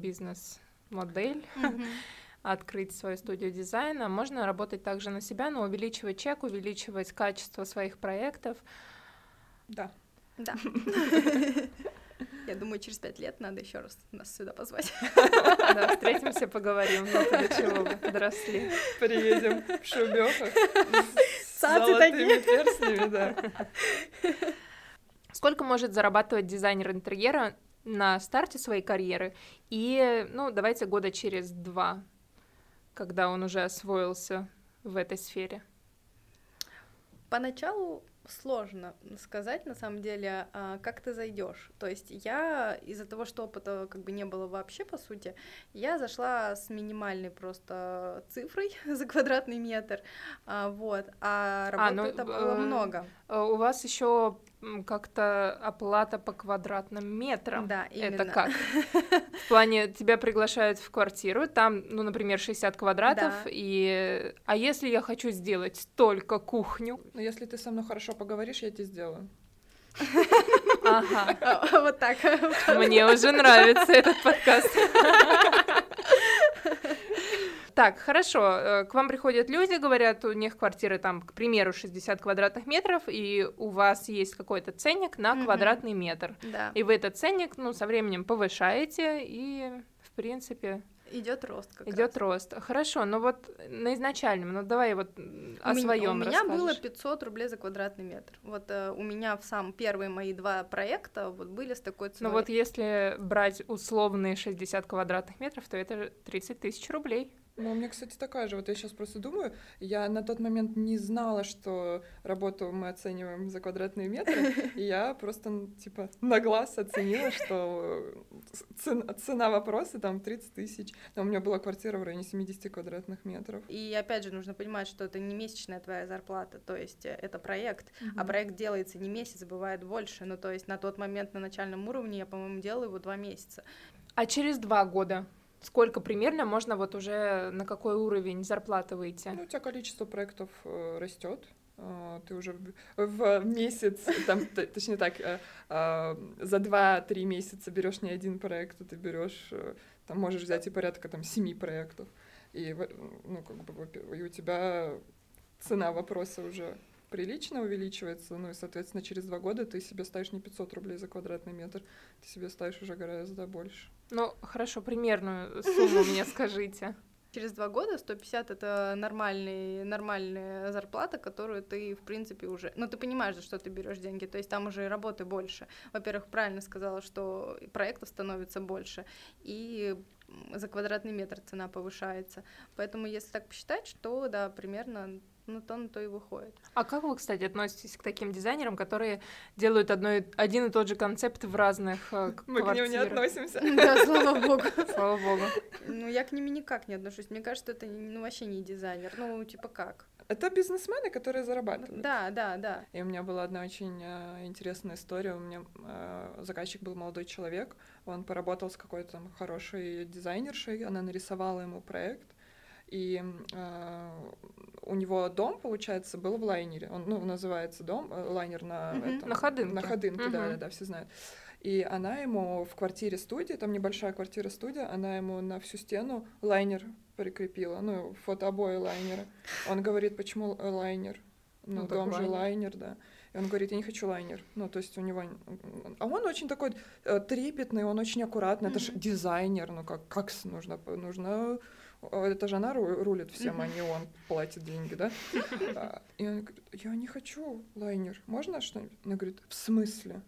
бизнес-модель,
Мгм.
открыть свою студию дизайна. Можно работать также на себя, но увеличивать чек, увеличивать качество своих проектов.
Да.
Да. Я думаю, через пять лет надо еще раз нас сюда позвать.
Да, встретимся, поговорим. Ну, до чего вы подросли.
Приедем в шубёхах с золотыми перстнями, да.
Сколько может зарабатывать дизайнер интерьера на старте своей карьеры и, ну, давайте года через два, когда он уже освоился в этой сфере?
Поначалу сложно сказать, на самом деле, а, как ты зайдешь. То есть я из-за того, что опыта как бы не было вообще, по сути, я зашла с минимальной просто цифрой за квадратный метр, а, вот, а
А,
работы
ну,
это было
э,
много.
Э, У вас еще как-то оплата по квадратным метрам.
Да,
Это
именно.
как? В плане тебя приглашают в квартиру, там, ну, например, 60 квадратов,
Да.
и а если я хочу сделать только кухню?
Но если ты со мной хорошо поговоришь, я тебе сделаю.
Ага.
Вот так.
Мне уже нравится этот подкаст. Так, хорошо. э, К вам приходят люди, говорят, у них квартиры там, к примеру, 60 квадратных метров, и у вас есть какой-то ценник на
Мгм.
квадратный метр.
Да,
И вы этот ценник, ну, со временем повышаете, и, в принципе,
идет рост как
идет
раз.
рост. Хорошо, но вот на изначальном, ну давай вот о
У
своем
У меня было
расскажешь.
500 рублей за квадратный метр. Вот э, у меня в сам первые мои два проекта вот были с такой
Ну
ценой.
вот если брать условные 60 квадратных метров, то это 30 тысяч рублей.
Ну, у меня, кстати, такая же. Вот я сейчас просто думаю, я на тот момент не знала, что работу мы оцениваем за квадратные метры, и я просто, типа, на глаз оценила, что цена, цена вопроса там 30 тысяч. Но у меня была квартира в районе 70 квадратных метров.
И опять же нужно понимать, что это не месячная твоя зарплата, то есть э, это проект, а
Мгм.
проект делается не месяц, бывает больше. Ну то есть на тот момент на начальном уровне я, по-моему, делала его два месяца.
А через два года сколько примерно можно вот уже на какой уровень зарплаты выйти?
Ну, у тебя количество проектов растет. Ты уже в- в месяц, там, точнее так, э, а, за 2-3 месяца берешь не один проект, а ты берешь, э, там можешь взять и порядка там семи проектов. И, ну, как бы, и у тебя цена вопроса уже прилично увеличивается, ну и, соответственно, через два года ты себе ставишь не 500 рублей за квадратный метр, ты себе ставишь уже гораздо больше.
Ну, хорошо, примерную сумму мне скажите.
Через два года 150 это нормальный, нормальная зарплата, которую ты, в принципе, уже... Ну, ты понимаешь, за что ты берешь деньги, то есть там уже и работы больше. Во-первых, правильно сказала, что проектов становится больше, и за квадратный метр цена повышается. Поэтому, если так посчитать, что, да, примерно на то, на то и выходит.
А как вы, кстати, относитесь к таким дизайнерам, которые делают одно и- один и тот же концепт в разных э,
Мы к ним не
квартирах?
относимся.
Да, слава богу.
Слава богу.
Ну, я к ним никак не отношусь. Мне кажется, это ну, вообще не дизайнер. Ну, типа как?
Это бизнесмены, которые зарабатывают.
Да, да, да.
И у меня была одна очень э, интересная история. У меня э, заказчик был молодой человек. Он поработал с какой-то там хорошей дизайнершей. Она нарисовала ему проект. И э, у него дом, получается, был в лайнере. Он, ну, называется дом, э, лайнер на
Мгм.
этом-
На Ходынке.
На ходынке, да,
Мгм.
да, да, все знают. И она ему в квартире студии, там небольшая квартира студия, она ему на всю стену лайнер прикрепила, ну, фотообои лайнера. Он говорит, почему э, лайнер? Ну,
Ну,
дом же
лайнер.
лайнер, да. И он говорит, я не хочу лайнер. Ну, то есть у него... А он очень такой э, трепетный, он очень аккуратный. Это же дизайнер, ну как, как нужно... нужно это же она ру- рулит всем, а не он платит деньги, да? А, И он говорит, я не хочу лайнер. Можно что-нибудь? Она говорит, в смысле?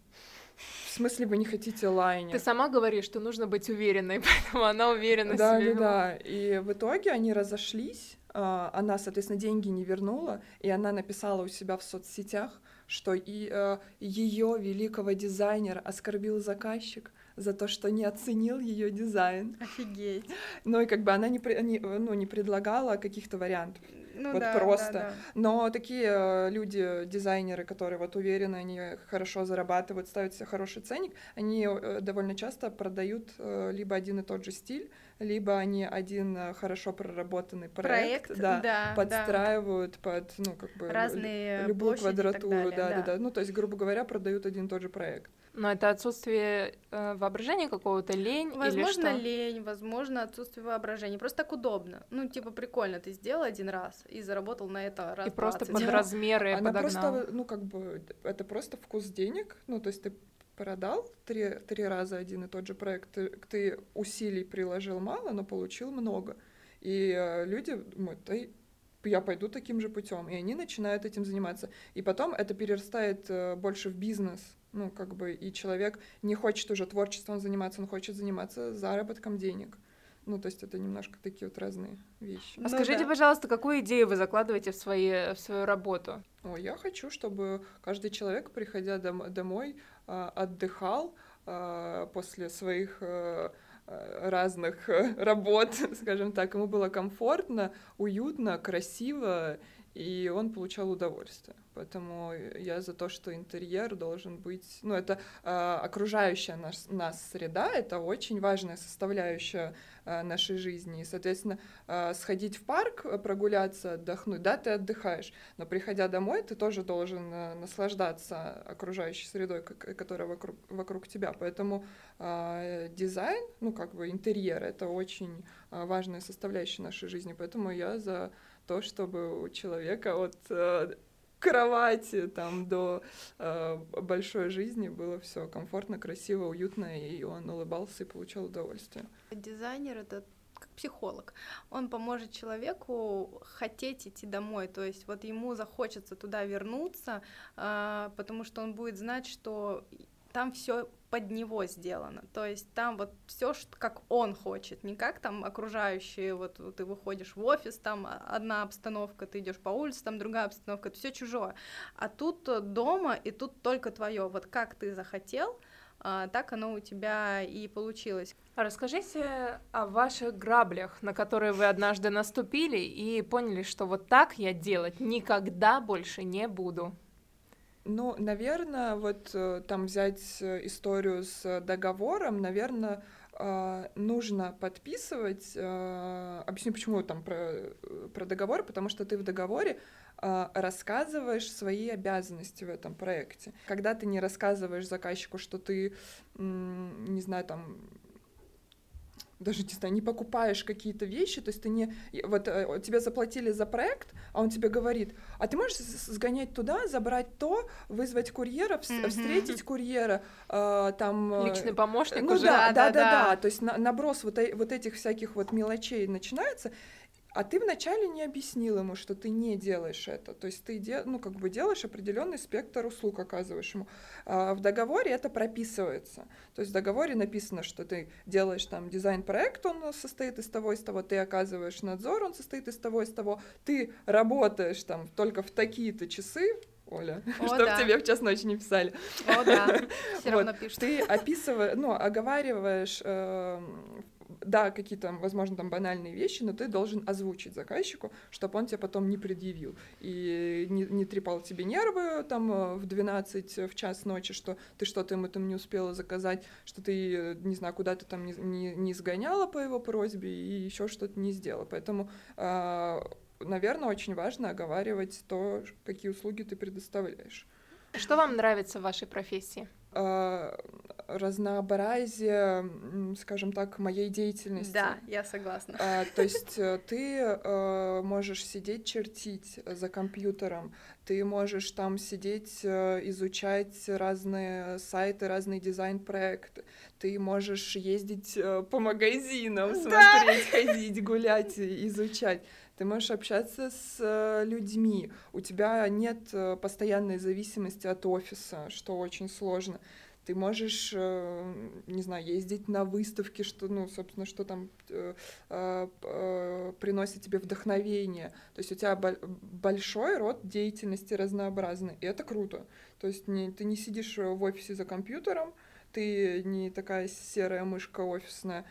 В смысле вы не хотите лайнер?
Ты сама говоришь, что нужно быть уверенной, поэтому она уверена
Да,
себе.
да, да. И в итоге они разошлись. а, Она, соответственно, деньги не вернула, и она написала у себя в соцсетях, что и ее великого дизайнера оскорбил заказчик за то, что не оценил ее дизайн.
Офигеть.
Ну и как бы она не, не, ну, не предлагала каких-то вариантов.
Ну
Вот
да,
просто.
да, да.
Но такие э, люди, дизайнеры, которые вот уверены, они хорошо зарабатывают, ставят себе хороший ценник, они э, довольно часто продают э, либо один и тот же стиль, либо они один э, хорошо проработанный проект,
Проект,
да,
да,
подстраивают под, ну, как бы,
Разные
любую
площади и так
квадратуру,
далее,
да, да,
да.
да. Ну, то есть, грубо говоря, продают один и тот же проект.
Но это отсутствие э, воображения какого-то, лень или
Возможно,
что?
лень, возможно, отсутствие воображения. Просто так удобно. Ну, типа, прикольно, ты сделал один раз и заработал на это раз
И просто
20.
под
Ну,
размеры
Она
подогнал.
просто, ну, как бы, это просто вкус денег. Ну, то есть ты продал три, три раза один и тот же проект, ты, ты усилий приложил мало, но получил много. И э, люди думают, и я пойду таким же путем. И они начинают этим заниматься. И потом это перерастает э, больше в бизнес. Ну, как бы, и человек не хочет уже творчеством заниматься, он хочет заниматься заработком денег. Ну, то есть это немножко такие вот разные вещи.
А
Ну
скажите,
да.
пожалуйста, какую идею вы закладываете в, свои, в свою работу?
О, я хочу, чтобы каждый человек, приходя дом- домой, отдыхал а, после своих э, э, разных э, работ, скажем так, ему было комфортно, уютно, красиво, и он получал удовольствие. Поэтому я за то, что интерьер должен быть, ну это а, окружающая нас, нас среда, это очень важная составляющая а, нашей жизни. И, соответственно, а, сходить в парк, а, прогуляться, отдохнуть, да, ты отдыхаешь, но приходя домой, ты тоже должен а, наслаждаться окружающей средой, ко- которая вокруг, вокруг тебя. Поэтому а, дизайн, ну как бы интерьер, это очень а, важная составляющая нашей жизни. Поэтому я за то, чтобы у человека от э, кровати там до э, большой жизни было все комфортно, красиво, уютно, и он улыбался и получал удовольствие.
Дизайнер — это как психолог. Он поможет человеку хотеть идти домой, то есть вот ему захочется туда вернуться, а, потому что он будет знать, что там все под него сделано, то есть там вот все, как он хочет, не как там окружающие, вот, ты выходишь в офис, там одна обстановка, ты идешь по улице, там другая обстановка, это все чужое, а тут э, дома и тут только твое, вот как ты захотел, а, так оно у тебя и получилось.
А Расскажите о ваших граблях, на которые вы однажды наступили и поняли, что вот так я делать никогда больше не буду.
Ну, наверное, вот э, там взять э, историю с договором, наверное, нужно подписывать. э, Объясню, почему там про, э, про договор, потому что ты в договоре э, рассказываешь свои обязанности в этом проекте. Когда ты не рассказываешь заказчику, что ты, не знаю, там даже не знаю, не покупаешь какие-то вещи, то есть ты не... Вот э, тебе заплатили за проект, а он тебе говорит, а ты можешь сгонять туда, забрать то, вызвать курьера,
Мгм.
встретить курьера, э, там... э,
Личный помощник
ну
уже.
да, да, да,
Да-да-да.
да, то есть на- наброс вот, э- вот этих всяких вот мелочей начинается, а ты вначале не объяснил ему, что ты не делаешь это. То есть ты де, ну, как бы делаешь определенный спектр услуг, оказываешь ему. А в договоре это прописывается. То есть в договоре написано, что ты делаешь там дизайн-проект, он состоит из того, из того, ты оказываешь надзор, он состоит из того, из того, ты работаешь там только в такие-то часы, Оля, чтобы
да.
тебе в час ночи не писали.
О, да, все равно пишут.
Ты описываешь, ну, оговариваешь, эм, да, какие-то, возможно, там банальные вещи, но ты должен озвучить заказчику, чтобы он тебе потом не предъявил и не, не трепал тебе нервы там э, в 12, в час ночи, что ты что-то ему там не успела заказать, что ты, э, не знаю, куда-то там не, не, не сгоняла по его просьбе и еще что-то не сделала. Поэтому наверное, очень важно оговаривать то, какие услуги ты предоставляешь.
Что вам нравится в вашей профессии?
А, разнообразие, скажем так, моей деятельности.
Да, я согласна.
А, то есть э, ты э, можешь сидеть чертить за компьютером, ты можешь там сидеть э, изучать разные сайты, разные дизайн-проекты, ты можешь ездить э, по магазинам, смотреть, ходить, гулять, изучать. Ты можешь общаться с э, людьми. У тебя нет э, постоянной зависимости от офиса, что очень сложно. Ты можешь, э, не знаю, ездить на выставки, что, ну, собственно, что там э, э, э, приносит тебе вдохновение. То есть у тебя бол- большой род деятельности разнообразный, и это круто. То есть не, ты не сидишь в офисе за компьютером, ты не такая серая мышка офисная,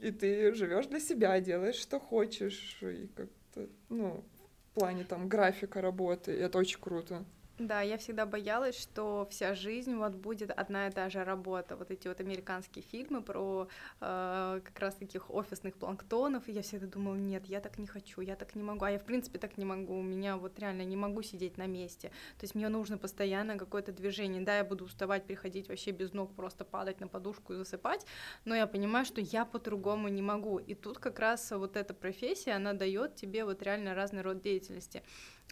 и ты живешь для себя, делаешь, что хочешь, и как-то, ну, в плане там графика работы, это очень круто.
Да, я всегда боялась, что вся жизнь вот будет одна и та же работа. Вот эти вот американские фильмы про э, как раз таких офисных планктонов, и я всегда думала, нет, я так не хочу, я так не могу, а я в принципе так не могу, у меня вот реально не могу сидеть на месте. То есть мне нужно постоянно какое-то движение. Да, я буду уставать, приходить вообще без ног, просто падать на подушку и засыпать, но я понимаю, что я по-другому не могу. И тут как раз вот эта профессия, она дает тебе вот реально разный род деятельности.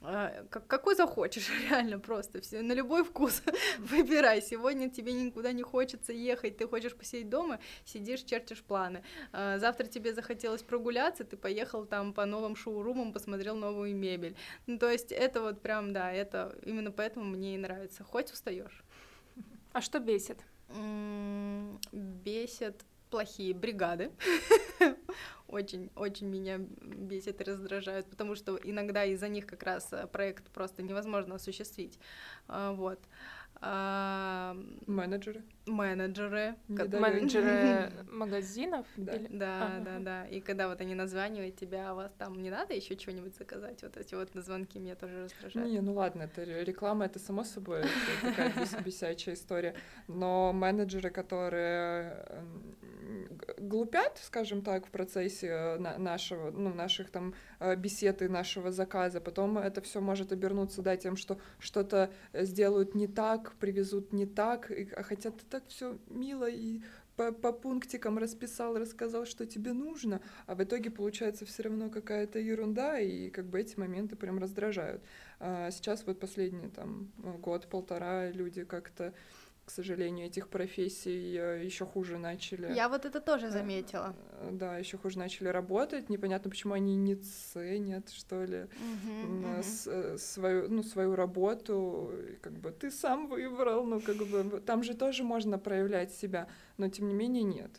А, как- какой захочешь, реально просто все на любой вкус выбирай. Сегодня тебе никуда не хочется ехать, ты хочешь посидеть дома, сидишь, чертишь планы. А, Завтра тебе захотелось прогуляться, ты поехал там по новым шоурумам, посмотрел новую мебель. Ну, то есть это вот прям, да, это именно поэтому мне и нравится. Хоть устаешь.
А что бесит?
М, Бесят плохие бригады. Очень, очень меня бесит и раздражают, потому что иногда из-за них как раз э, проект просто невозможно осуществить. А, Вот. А,
Менеджеры.
Менеджеры.
Менеджеры магазинов?
Да.
или-
Да,
Ага.
да, да. И когда вот они названивают тебя, а вас там не надо еще чего-нибудь заказать, вот эти вот звонки меня тоже раздражают.
Не, ну ладно, это ре- реклама, это само собой это такая бес- бесячая история. Но менеджеры, которые м, г- глупят, скажем так, в процессе э, на- нашего, ну, наших там э, бесед и нашего заказа, потом это все может обернуться, да, тем, что что-то э, сделают не так, привезут не так, и- а хотя ты так все мило и по, по пунктикам расписал, рассказал, что тебе нужно, а в итоге получается все равно какая-то ерунда, и как бы эти моменты прям раздражают. А сейчас вот последний там год-полтора люди как-то, к сожалению, этих профессий еще хуже начали.
Я вот это тоже заметила.
э, Да, еще хуже начали работать. Непонятно, почему они не ценят, что ли,
мгм.
с- э, свою, ну, свою работу. Как бы ты сам выбрал, ну, как бы там же тоже можно проявлять себя, но тем не менее нет.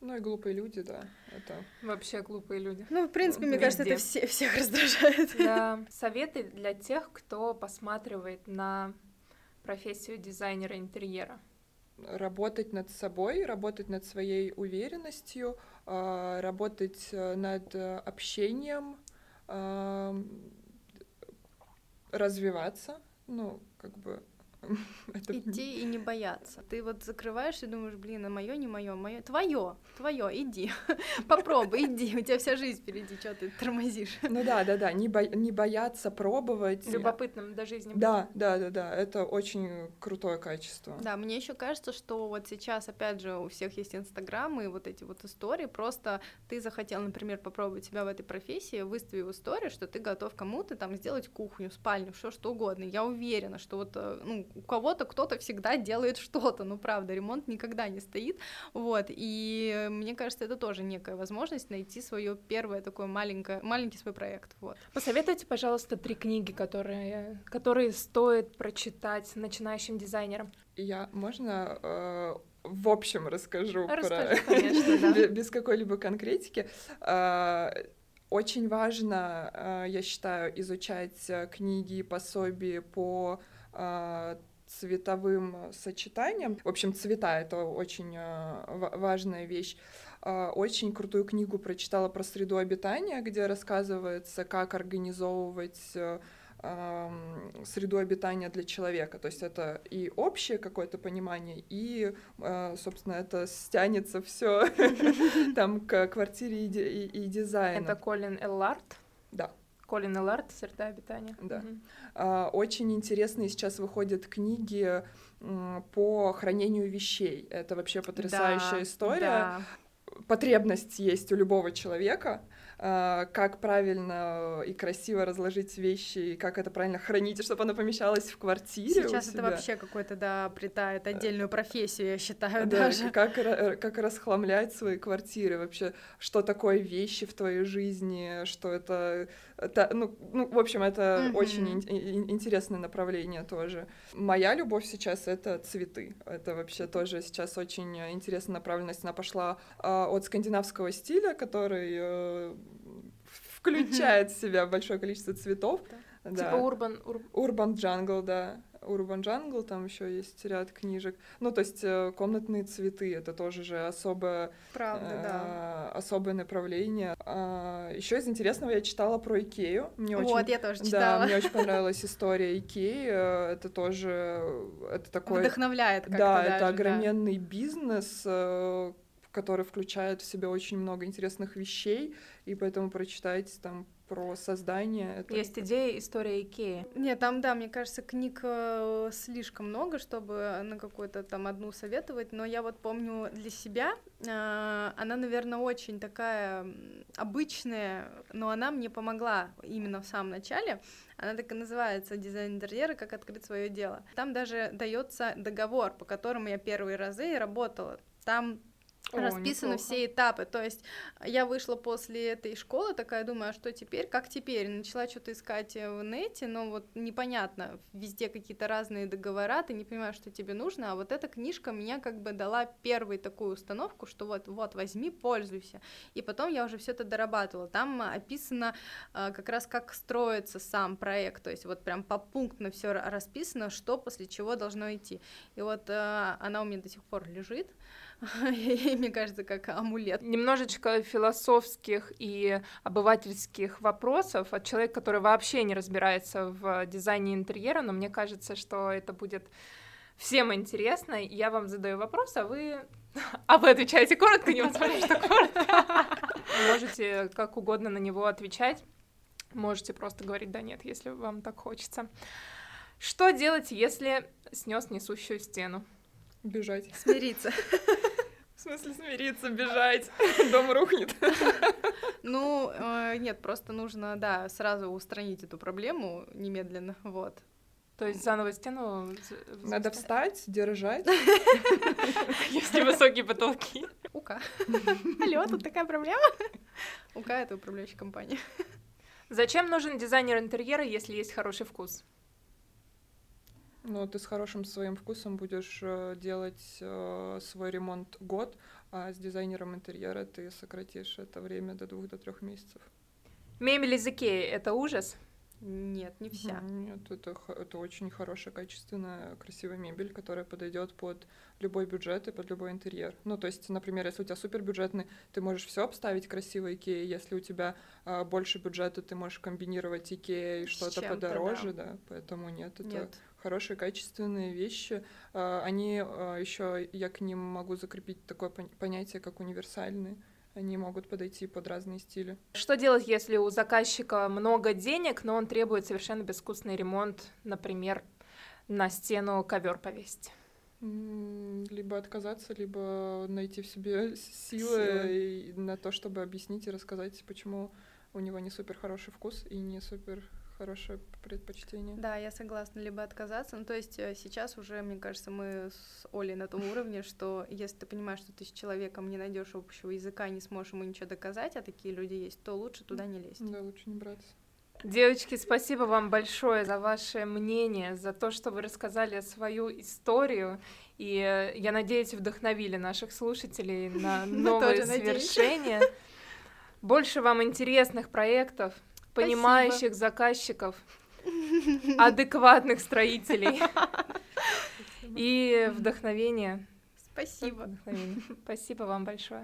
Ну и глупые люди, да, это
Вообще глупые люди.
Ну, в принципе, мне кажется, это
Везде.
все, всех раздражает.
Да. Советы для тех, кто посматривает на профессию дизайнера интерьера.
работать над собой, работать над своей уверенностью, а, работать э, над э, общением, развиваться, ну, как бы
Идти и не бояться. Ты вот закрываешь и думаешь, блин, а мое не мое, мое твое, твое, иди, попробуй, иди, у тебя вся жизнь впереди, что ты тормозишь.
Ну да, да, да, не, бо- не бояться пробовать.
Любопытным до жизни.
Да, да, да, да, это очень крутое качество.
Да, мне еще кажется, что вот сейчас, опять же, у всех есть Инстаграм и вот эти вот истории, просто ты захотел, например, попробовать себя в этой профессии, выставив историю, что ты готов кому-то там сделать кухню, спальню, все что угодно. Я уверена, что вот, э, ну, у кого-то кто-то всегда делает что-то, ну правда, ремонт никогда не стоит, вот, и мне кажется, это тоже некая возможность найти свое первое такое маленькое, маленький свой проект, вот.
Посоветуйте, пожалуйста, три книги, которые, которые стоит прочитать начинающим дизайнерам.
Я, можно э, в общем расскажу
Расскажи,
про...
конечно, да.
Бе- без какой-либо конкретики. А, Очень важно, а, я считаю, изучать книги пособия по цветовым сочетаниям. В общем, цвета — это очень а, ва- важная вещь. А, Очень крутую книгу прочитала про среду обитания, где рассказывается, как организовывать среду обитания для человека. То есть это и общее какое-то понимание, и, собственно, это стянется все там к квартире и дизайну.
Это Колин Эллард.
Да.
Колин Эллард «Среда обитания».
Да.
Мгм.
А, Очень интересные сейчас выходят книги по хранению вещей. Это вообще потрясающая
Да,
история.
да.
потребность есть у любого человека, как правильно и красиво разложить вещи, и как это правильно хранить, чтобы оно помещалось в квартире
Сейчас это вообще какой-то, да, обретает отдельную профессию, я считаю,
Да,
даже.
Как, как расхламлять свои квартиры вообще, что такое вещи в твоей жизни, что это, это ну, ну, в общем, это
Мгм.
очень ин- ин- интересное направление тоже. Моя любовь сейчас — это цветы. Это вообще тоже сейчас очень интересная направленность. Она пошла а, от скандинавского стиля, который э, включает в себя большое количество цветов. Да.
Типа урбан... ур-
Urban Jungle, да. Urban Jungle, там еще есть ряд книжек. Ну, то есть э, комнатные цветы это тоже же особое,
Правда, да.
э, особое направление. еще из интересного я читала про Икею. Мне
Вот,
очень,
я тоже
да,
читала.
мне очень понравилась история Икеи. э, Это тоже э, это такой,
Вдохновляет как-то
да,
даже,
это
да.
огроменный бизнес, э, который включает в себя очень много интересных вещей, и поэтому прочитайте там про создание. Это
Есть идея «История Икеи».
Нет, там, да, мне кажется, книг э, слишком много, чтобы на какую-то там одну советовать, но я вот помню для себя, э, она, наверное, очень такая обычная, но она мне помогла именно в самом начале. Она так и называется «Дизайн интерьера. Как открыть свое дело». Там даже дается договор, по которому я первые разы работала. Там
О,
расписаны
неплохо.
все этапы. То есть я вышла после этой школы, такая думаю, а что теперь, как теперь? Начала что-то искать э, в нете, но вот непонятно, везде какие-то разные договора, ты не понимаешь, что тебе нужно, а вот эта книжка меня как бы дала первую такую установку, что вот, вот, возьми, пользуйся. И потом я уже все это дорабатывала. Там а, описано как раз как строится сам проект, то есть вот прям попунктно все расписано, что после чего должно идти. И вот она у меня до сих пор лежит, мне кажется, как амулет.
Немножечко философских и обывательских вопросов от человека, который вообще не разбирается в дизайне интерьера, но мне кажется, что это будет всем интересно. Я вам задаю вопрос, а вы... А вы отвечаете коротко, не смотрите, что коротко. Можете как угодно на него отвечать. Можете просто говорить «да, нет», если вам так хочется. Что делать, если снес несущую стену?
бежать.
Смириться.
В смысле смириться, бежать, дом рухнет.
Ну, э, нет, просто нужно, да, сразу устранить эту проблему немедленно, вот.
То есть заново стену...
Надо встать, держать.
Если высокие потолки.
УК. Алло, тут такая проблема? УК — это управляющая компания.
Зачем нужен дизайнер интерьера, если есть хороший вкус?
Ну, ты с хорошим своим вкусом будешь э, делать э, свой ремонт год, а с дизайнером интерьера ты сократишь это время до двух до трех месяцев.
Мебель из Икеи — это ужас?
Нет, не вся.
Нет, это, это очень хорошая, качественная, красивая мебель, которая подойдет под любой бюджет и под любой интерьер. Ну, то есть, например, если у тебя супер бюджетный, ты можешь все обставить красиво Икеей. Если у тебя а, больше бюджета, ты можешь комбинировать Икея и что-то подороже, да. Поэтому нет, это
Нет.
Хорошие, качественные вещи. А, Они еще, я к ним могу закрепить такое пон- понятие, как универсальные. Они могут подойти под разные стили.
Что делать, если у заказчика много денег, но он требует совершенно безвкусный ремонт, например, на стену ковер повесить?
Либо отказаться, либо найти в себе силы
Силы.
на то, чтобы объяснить и рассказать, почему у него не супер хороший вкус и не супер хорошее предпочтение.
Да, я согласна, либо отказаться. Ну, то есть э, сейчас уже, мне кажется, мы с Олей на том уровне, что если ты понимаешь, что ты с человеком не найдешь общего языка, не сможешь ему ничего доказать, а такие люди есть, то лучше туда не лезть.
Да, лучше не браться.
Девочки, спасибо вам большое за ваше мнение, за то, что вы рассказали свою историю. И э, я надеюсь, вдохновили наших слушателей на новые свершения. Больше вам интересных проектов, понимающих заказчиков, адекватных строителей и вдохновения.
Спасибо.
Спасибо вам большое.